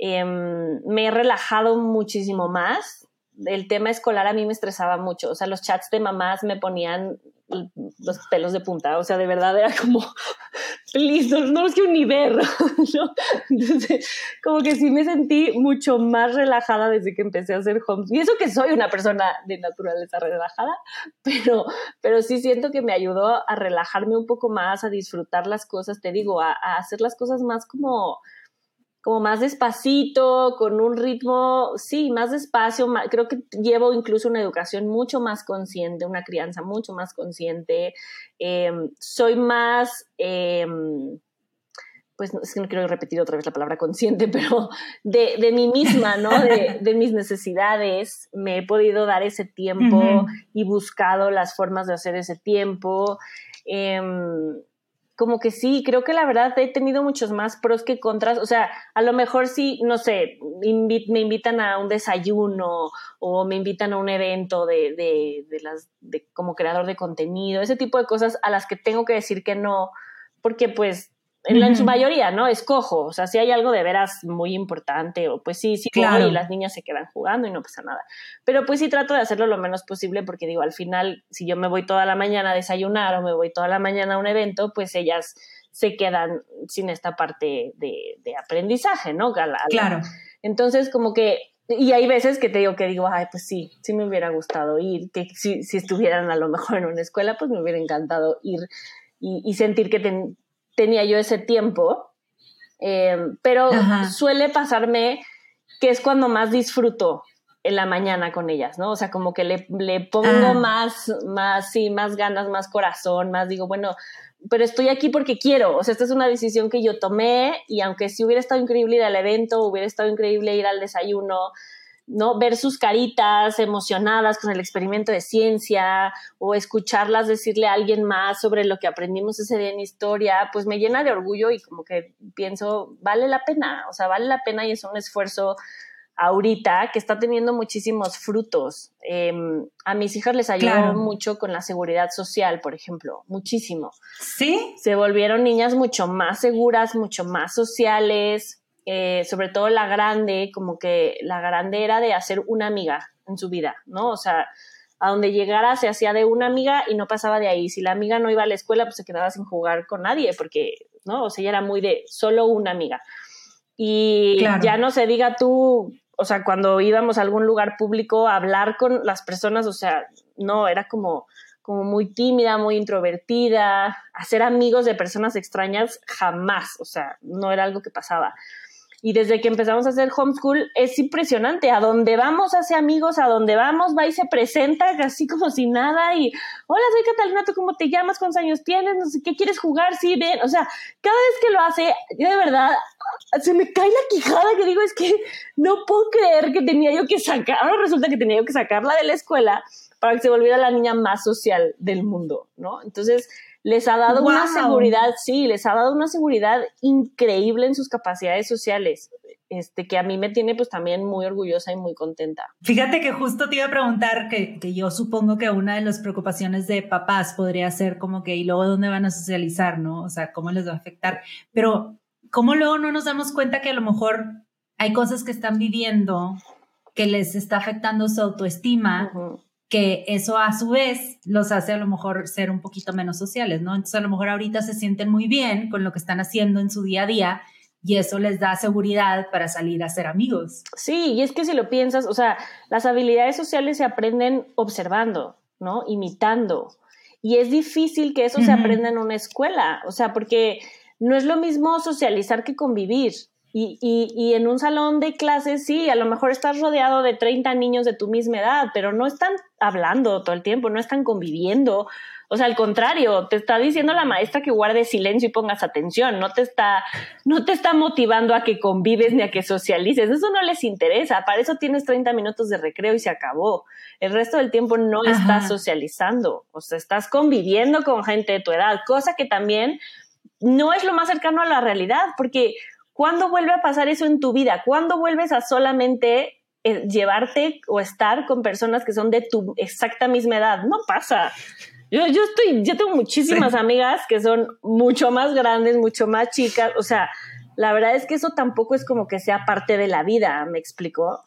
Em, me he relajado muchísimo más. El tema escolar a mí me estresaba mucho. O sea, los chats de mamás me ponían los pelos de punta, o sea, de verdad era como, listo, no es que un nivel, ¿no? Entonces, como que sí me sentí mucho más relajada desde que empecé a hacer homes. Y eso que soy una persona de naturaleza relajada, pero, pero sí siento que me ayudó a relajarme un poco más, a disfrutar las cosas, te digo, a hacer las cosas más como como más despacito, con un ritmo, sí, más despacio, creo que llevo incluso una educación mucho más consciente, una crianza mucho más consciente, em, soy más, em, pues es que no quiero repetir otra vez la palabra consciente, pero de, de mí misma, ¿no? De, de, mis necesidades, me he podido dar ese tiempo y buscado las formas de hacer ese tiempo. Em, como que sí, creo que la verdad he tenido muchos más pros que contras. O sea, a lo mejor sí, no sé, me invitan a un desayuno o me invitan a un evento de, de, de las, de, como creador de contenido, ese tipo de cosas a las que tengo que decir que no, porque pues en, su mayoría, ¿no? Escojo, o sea, si hay algo de veras muy importante, o pues sí, sí, claro. y las niñas se quedan jugando y no pasa nada. Pero pues sí trato de hacerlo lo menos posible porque digo, al final, si yo me voy toda la mañana a desayunar o me voy toda la mañana a un evento, pues ellas se quedan sin esta parte de, de aprendizaje, ¿no? claro. Entonces, como que y hay veces que te digo que digo, ay, pues sí, sí me hubiera gustado ir, que si, si estuvieran a lo mejor en una escuela, pues me hubiera encantado ir y, y sentir que ten, tenía yo ese tiempo, eh, pero suele pasarme que es cuando más disfruto en la mañana con ellas, ¿no? O sea, como que le, le pongo ah. más, más, sí, más ganas, más corazón, más digo, bueno, pero estoy aquí porque quiero, o sea, esta es una decisión que yo tomé y aunque si hubiera estado increíble ir al evento, hubiera estado increíble ir al desayuno, ¿no? Ver sus caritas emocionadas con el experimento de ciencia o escucharlas decirle a alguien más sobre lo que aprendimos ese día en historia, pues me llena de orgullo y como que pienso, vale la pena, o sea, vale la pena y es un esfuerzo ahorita que está teniendo muchísimos frutos. Em, a mis hijas les ayudó mucho con la seguridad social, por ejemplo, muchísimo. Sí. Se volvieron niñas mucho más seguras, mucho más sociales, eh, sobre todo la grande, como que la grande era de hacer una amiga en su vida, ¿no? O sea, a donde llegara se hacía de una amiga y no pasaba de ahí. Si la amiga no iba a la escuela, pues se quedaba sin jugar con nadie, porque, ¿no? O sea, ella era muy de solo una amiga. Y ya no se diga tú, o sea, cuando íbamos a algún lugar público a hablar con las personas, o sea, no, era como, como muy tímida, muy introvertida, hacer amigos de personas extrañas, jamás, o sea, no era algo que pasaba. Y desde que empezamos a hacer homeschool es impresionante. A donde vamos hace amigos, a donde vamos va y se presenta así como si nada. Y hola, soy Catalina, ¿tú cómo te llamas? ¿Cuántos años tienes? No sé qué quieres jugar. Sí, ven. O sea, cada vez que lo hace, yo de verdad se me cae la quijada que digo, es que no puedo creer que tenía yo que sacar. Ahora resulta que tenía yo que sacarla de la escuela para que se volviera la niña más social del mundo, ¿no? Entonces, les ha dado una seguridad, sí, les ha dado una seguridad increíble en sus capacidades sociales, este, que a mí me tiene pues también muy orgullosa y muy contenta. Fíjate que justo te iba a preguntar que, que yo supongo que una de las preocupaciones de papás podría ser como que, ¿y luego dónde van a socializar, no? O sea, ¿cómo les va a afectar? Pero, ¿cómo luego no nos damos cuenta que a lo mejor hay cosas que están viviendo que les está afectando su autoestima? Que eso a su vez los hace a lo mejor ser un poquito menos sociales, ¿no? Entonces a lo mejor ahorita se sienten muy bien con lo que están haciendo en su día a día y eso les da seguridad para salir a ser amigos. Sí, y es que si lo piensas, o sea, las habilidades sociales se aprenden observando, ¿no? Imitando. Y es difícil que eso se aprenda en una escuela, o sea, porque no es lo mismo socializar que convivir. Y, y, y, en un salón de clases, sí, a lo mejor estás rodeado de 30 niños de tu misma edad, pero no están hablando todo el tiempo, no están conviviendo. O sea, al contrario, te está diciendo la maestra que guardes silencio y pongas atención, no te está, no te está motivando a que convives ni a que socialices, eso no les interesa, para eso tienes 30 minutos de recreo y se acabó. El resto del tiempo no estás socializando, o sea, estás conviviendo con gente de tu edad, cosa que también no es lo más cercano a la realidad, porque ¿Cuándo vuelve a pasar eso en tu vida? ¿Cuándo vuelves a solamente eh, llevarte o estar con personas que son de tu exacta misma edad? No pasa. Yo, yo estoy, yo tengo muchísimas amigas que son mucho más grandes, mucho más chicas. O sea, la verdad es que eso tampoco es como que sea parte de la vida, ¿me explico?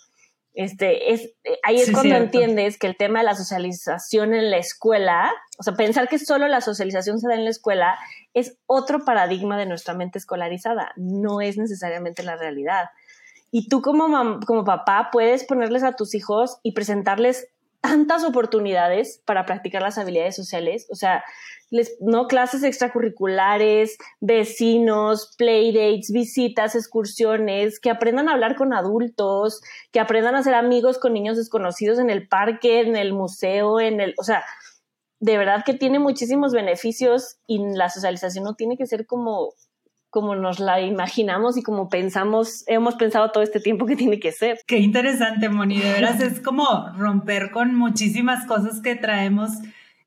Este, es, eh, ahí es cuando entiendes que el tema de la socialización en la escuela, o sea, pensar que solo la socialización se da en la escuela es otro paradigma de nuestra mente escolarizada, no es necesariamente la realidad. Y tú como, como papá puedes ponerles a tus hijos y presentarles tantas oportunidades para practicar las habilidades sociales, o sea, ¿no? Clases extracurriculares, vecinos, playdates, visitas, excursiones, que aprendan a hablar con adultos, que aprendan a ser amigos con niños desconocidos en el parque, en el museo, en el, o sea, de verdad que tiene muchísimos beneficios y la socialización no tiene que ser como como nos la imaginamos y como pensamos, hemos pensado todo este tiempo que tiene que ser. Qué interesante, Moni, de veras es como romper con muchísimas cosas que traemos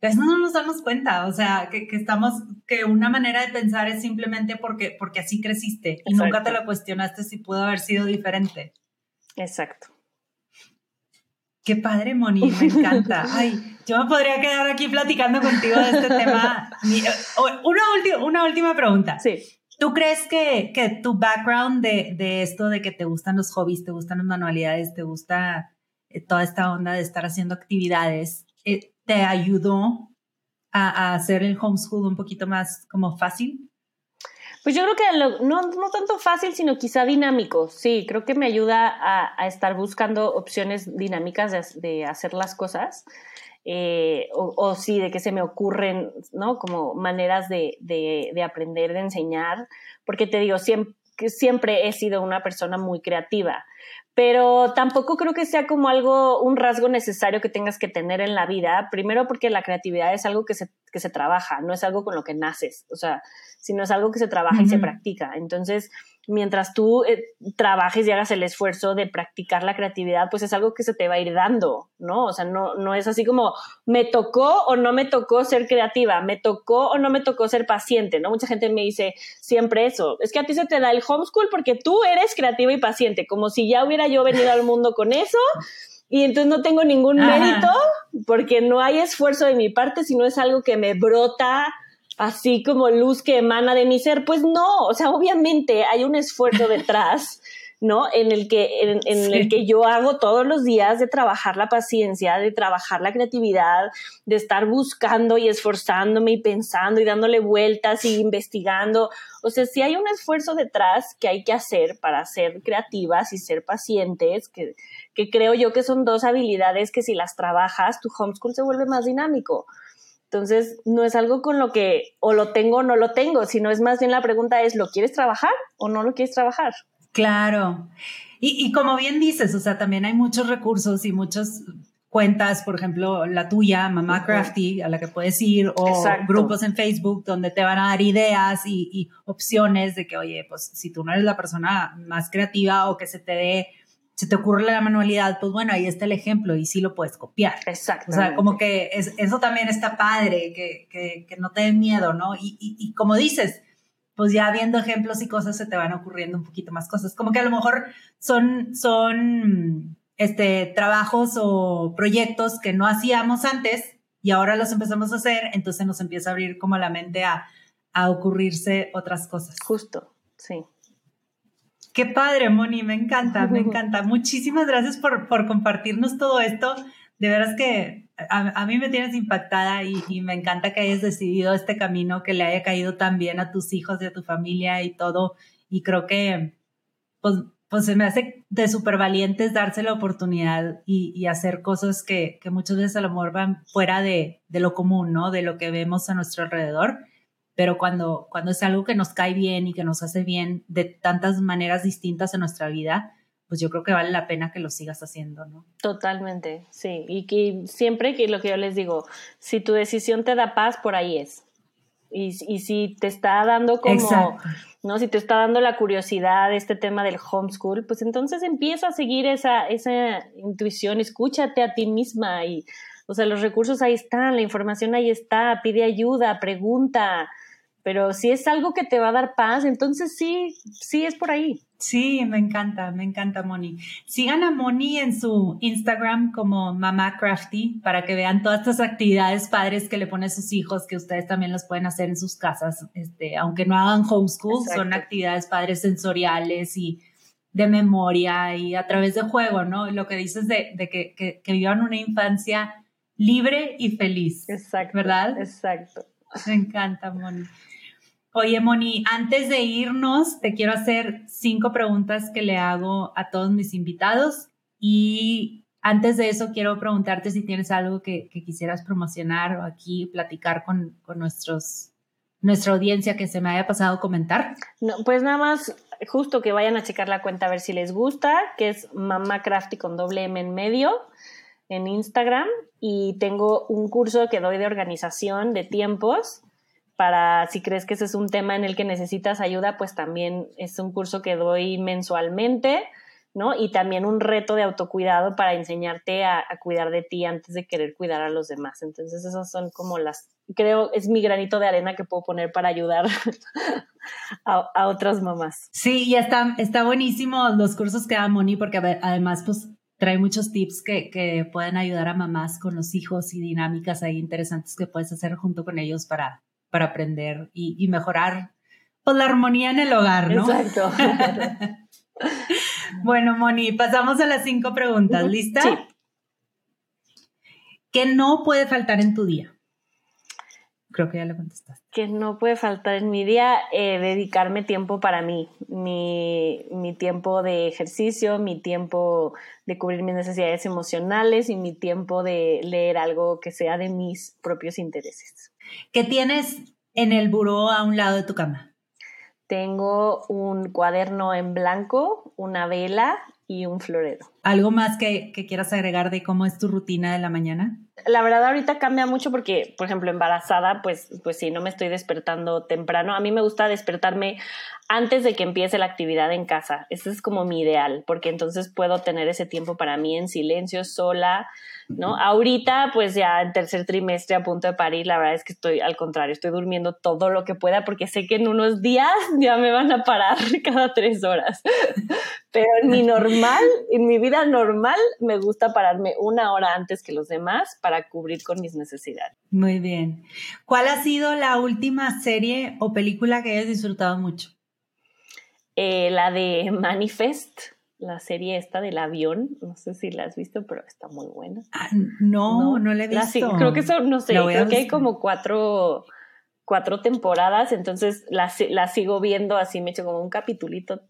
eso no nos damos cuenta, o sea, que, estamos, que una manera de pensar es simplemente porque, porque así creciste y nunca te lo cuestionaste si pudo haber sido diferente. Exacto. Qué padre, Moni, me encanta. Ay, yo me podría quedar aquí platicando contigo de este tema. Una, una última pregunta. Sí. ¿Tú crees que, que tu background de, de, esto de que te gustan los hobbies, te gustan las manualidades, te gusta eh, toda esta onda de estar haciendo actividades, eh, te ayudó a, a, hacer el homeschool un poquito más como fácil? Pues yo creo que no, no, tanto fácil, sino quizá dinámico. Sí, creo que me ayuda a, a estar buscando opciones dinámicas de, de hacer las cosas. Eh, o, sí, de que se me ocurren, ¿no? Como maneras de, de, de aprender, de enseñar, porque te digo, siempre, siempre he sido una persona muy creativa, pero tampoco creo que sea como algo, un rasgo necesario que tengas que tener en la vida, primero porque la creatividad es algo que se, que se trabaja, no es algo con lo que naces, o sea, sino es algo que se trabaja y se practica. Entonces, mientras tú eh, trabajes y hagas el esfuerzo de practicar la creatividad, pues es algo que se te va a ir dando, ¿no? O sea, no, no es así como me tocó o no me tocó ser creativa, me tocó o no me tocó ser paciente, ¿no? Mucha gente me dice siempre eso, es que a ti se te da el homeschool porque tú eres creativa y paciente, como si ya hubiera yo venido al mundo con eso. Y entonces no tengo ningún mérito porque no hay esfuerzo de mi parte, sino es algo que me brota así como luz que emana de mi ser, pues no, o sea, obviamente hay un esfuerzo detrás, ¿no? En el que, en, el que yo hago todos los días de trabajar la paciencia, de trabajar la creatividad, de estar buscando y esforzándome y pensando y dándole vueltas y investigando. O sea, sí hay un esfuerzo detrás que hay que hacer para ser creativas y ser pacientes, que, que creo yo que son dos habilidades que si las trabajas, tu homeschool se vuelve más dinámico. Entonces, no es algo con lo que o lo tengo o no lo tengo, sino es más bien la pregunta es, ¿lo quieres trabajar o no lo quieres trabajar? Claro. Y, como bien dices, o sea, también hay muchos recursos y muchas cuentas, por ejemplo, la tuya, Mamá Crafty, a la que puedes ir, o grupos en Facebook donde te van a dar ideas y, y opciones de que, oye, pues si tú no eres la persona más creativa o que se te dé se te ocurre la manualidad, pues bueno, ahí está el ejemplo y sí lo puedes copiar. Exacto. O sea, como que eso también está padre, que, que, que no te den miedo, ¿no? Y, y, y, como dices, pues ya viendo ejemplos y cosas se te van ocurriendo un poquito más cosas. Como que a lo mejor son, son este, trabajos o proyectos que no hacíamos antes y ahora los empezamos a hacer, entonces nos empieza a abrir como la mente a, a ocurrirse otras cosas. Justo, sí. Qué padre, Moni, me encanta, me encanta. Muchísimas gracias por, por compartirnos todo esto. De veras que a, mí me tienes impactada y, me encanta que hayas decidido este camino, que le haya caído tan bien a tus hijos y a tu familia y todo. Y creo que, pues, pues se me hace de súper valientes darse la oportunidad y, hacer cosas que, que, muchas veces a lo mejor van fuera de, de lo común, ¿no? De lo que vemos a nuestro alrededor pero cuando, cuando es algo que nos cae bien y que nos hace bien de tantas maneras distintas en nuestra vida, pues yo creo que vale la pena que lo sigas haciendo, ¿no? Totalmente, sí. Y que siempre que lo que yo les digo, si tu decisión te da paz, por ahí es. Y, y si te está dando como, ¿no? Si te está dando la curiosidad este tema del homeschool, pues entonces empieza a seguir esa, esa intuición, escúchate a ti misma y, o sea, los recursos ahí están, la información ahí está, pide ayuda, pregunta, pero si es algo que te va a dar paz, entonces sí, sí es por ahí. Sí, me encanta, me encanta Moni. Sigan a Moni en su Instagram como Mamá Crafty para que vean todas estas actividades padres que le pone a sus hijos, que ustedes también los pueden hacer en sus casas, este, aunque no hagan homeschool, son actividades padres sensoriales y de memoria y a través de juego, ¿no? Lo que dices de, de que, que, que vivan una infancia libre y feliz. Exacto. ¿Verdad? Exacto. Me encanta, Moni. Oye, Moni, antes de irnos, te quiero hacer cinco preguntas que le hago a todos mis invitados. Y antes de eso, quiero preguntarte si tienes algo que, quisieras promocionar o aquí platicar con, nuestros, nuestra audiencia que se me haya pasado comentar. Pues nada más, justo que vayan a checar la cuenta a ver si les gusta, que es Mamá Crafty con doble M en medio en Instagram. Y tengo un curso que doy de organización de tiempos para si crees que ese es un tema en el que necesitas ayuda, pues también es un curso que doy mensualmente ¿no? Y también un reto de autocuidado para enseñarte a, cuidar de ti antes de querer cuidar a los demás. Entonces esas son como las, creo, es mi granito de arena que puedo poner para ayudar a, otras mamás. Sí, y está, está buenísimo los cursos que da Moni porque además pues trae muchos tips que, que pueden ayudar a mamás con los hijos y dinámicas ahí interesantes que puedes hacer junto con ellos para, para aprender y, y mejorar pues, la armonía en el hogar, ¿no? Exacto. bueno, Moni, pasamos a las cinco preguntas. ¿Lista? Sí. ¿Qué no puede faltar en tu día? Creo que ya lo contestaste. Que no puede faltar en mi día eh, dedicarme tiempo para mí, mi, mi, tiempo de ejercicio, mi tiempo de cubrir mis necesidades emocionales y mi tiempo de leer algo que sea de mis propios intereses. ¿Qué tienes en el buró a un lado de tu cama? Tengo un cuaderno en blanco, una vela y un florero. ¿Algo más que, quieras agregar de cómo es tu rutina de la mañana? La verdad ahorita cambia mucho porque, por ejemplo, embarazada, pues, pues sí, no me estoy despertando temprano. A mí me gusta despertarme antes de que empiece la actividad en casa. Ese es como mi ideal, porque entonces puedo tener ese tiempo para mí en silencio, sola, ¿no? Ahorita, pues ya en tercer trimestre a punto de parir, la verdad es que estoy al contrario, estoy durmiendo todo lo que pueda porque sé que en unos días ya me van a parar cada tres horas. Pero en mi normal, en mi vida normal, me gusta pararme una hora antes que los demás para cubrir con mis necesidades. Muy bien. ¿Cuál ha sido la última serie o película que hayas disfrutado mucho? Eh, la de Manifest, la serie esta del avión, no sé si la has visto, pero está muy buena. Ah, no, no, la he visto. creo que eso, no sé, creo que hay como cuatro, cuatro temporadas, entonces la, la, sigo viendo así, me echo como un capitulito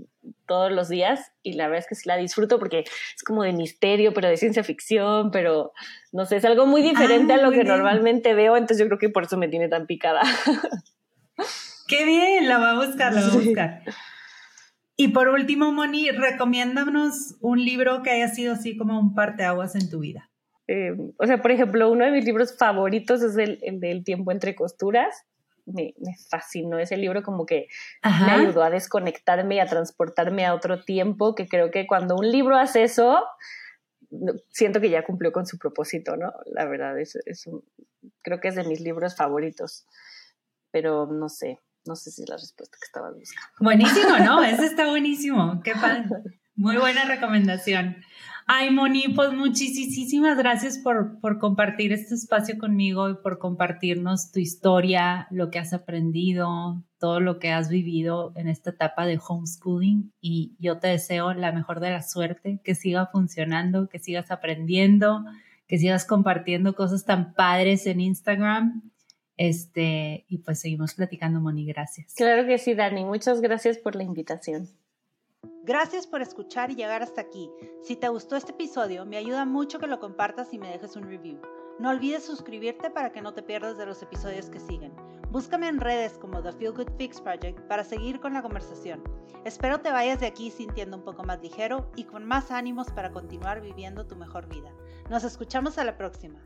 todos los días y la verdad es que sí la disfruto porque es como de misterio, pero de ciencia ficción, pero no sé, es algo muy diferente a ah, lo que normalmente veo, entonces yo creo que por eso me tiene tan picada. Qué bien, la voy a buscar, la voy a buscar. Y por último, Moni, recomiéndanos un libro que haya sido así como un parteaguas en tu vida. Eh, o sea, por ejemplo, uno de mis libros favoritos es el, del tiempo entre costuras. Me, fascinó ese libro, como que me ayudó a desconectarme y a transportarme a otro tiempo, que creo que cuando un libro hace eso, siento que ya cumplió con su propósito, ¿no? La verdad, es, es creo que es de mis libros favoritos, pero no sé, no sé si es la respuesta que estaba buscando. Buenísimo, ¿no? Eso está buenísimo. Qué padre. Muy buena recomendación. Ay, Moni, pues muchísimas gracias por, por compartir este espacio conmigo y por compartirnos tu historia, lo que has aprendido, todo lo que has vivido en esta etapa de homeschooling. Y yo te deseo la mejor de la suerte, que siga funcionando, que sigas aprendiendo, que sigas compartiendo cosas tan padres en Instagram este, y pues seguimos platicando, Moni, gracias. Claro que sí, Dani, muchas gracias por la invitación. Gracias por escuchar y llegar hasta aquí. Si te gustó este episodio, me ayuda mucho que lo compartas y me dejes un review. No olvides suscribirte para que no te pierdas de los episodios que siguen. Búscame en redes como The Feel Good Fix Project para seguir con la conversación. Espero te vayas de aquí sintiendo un poco más ligero y con más ánimos para continuar viviendo tu mejor vida. Nos escuchamos a la próxima.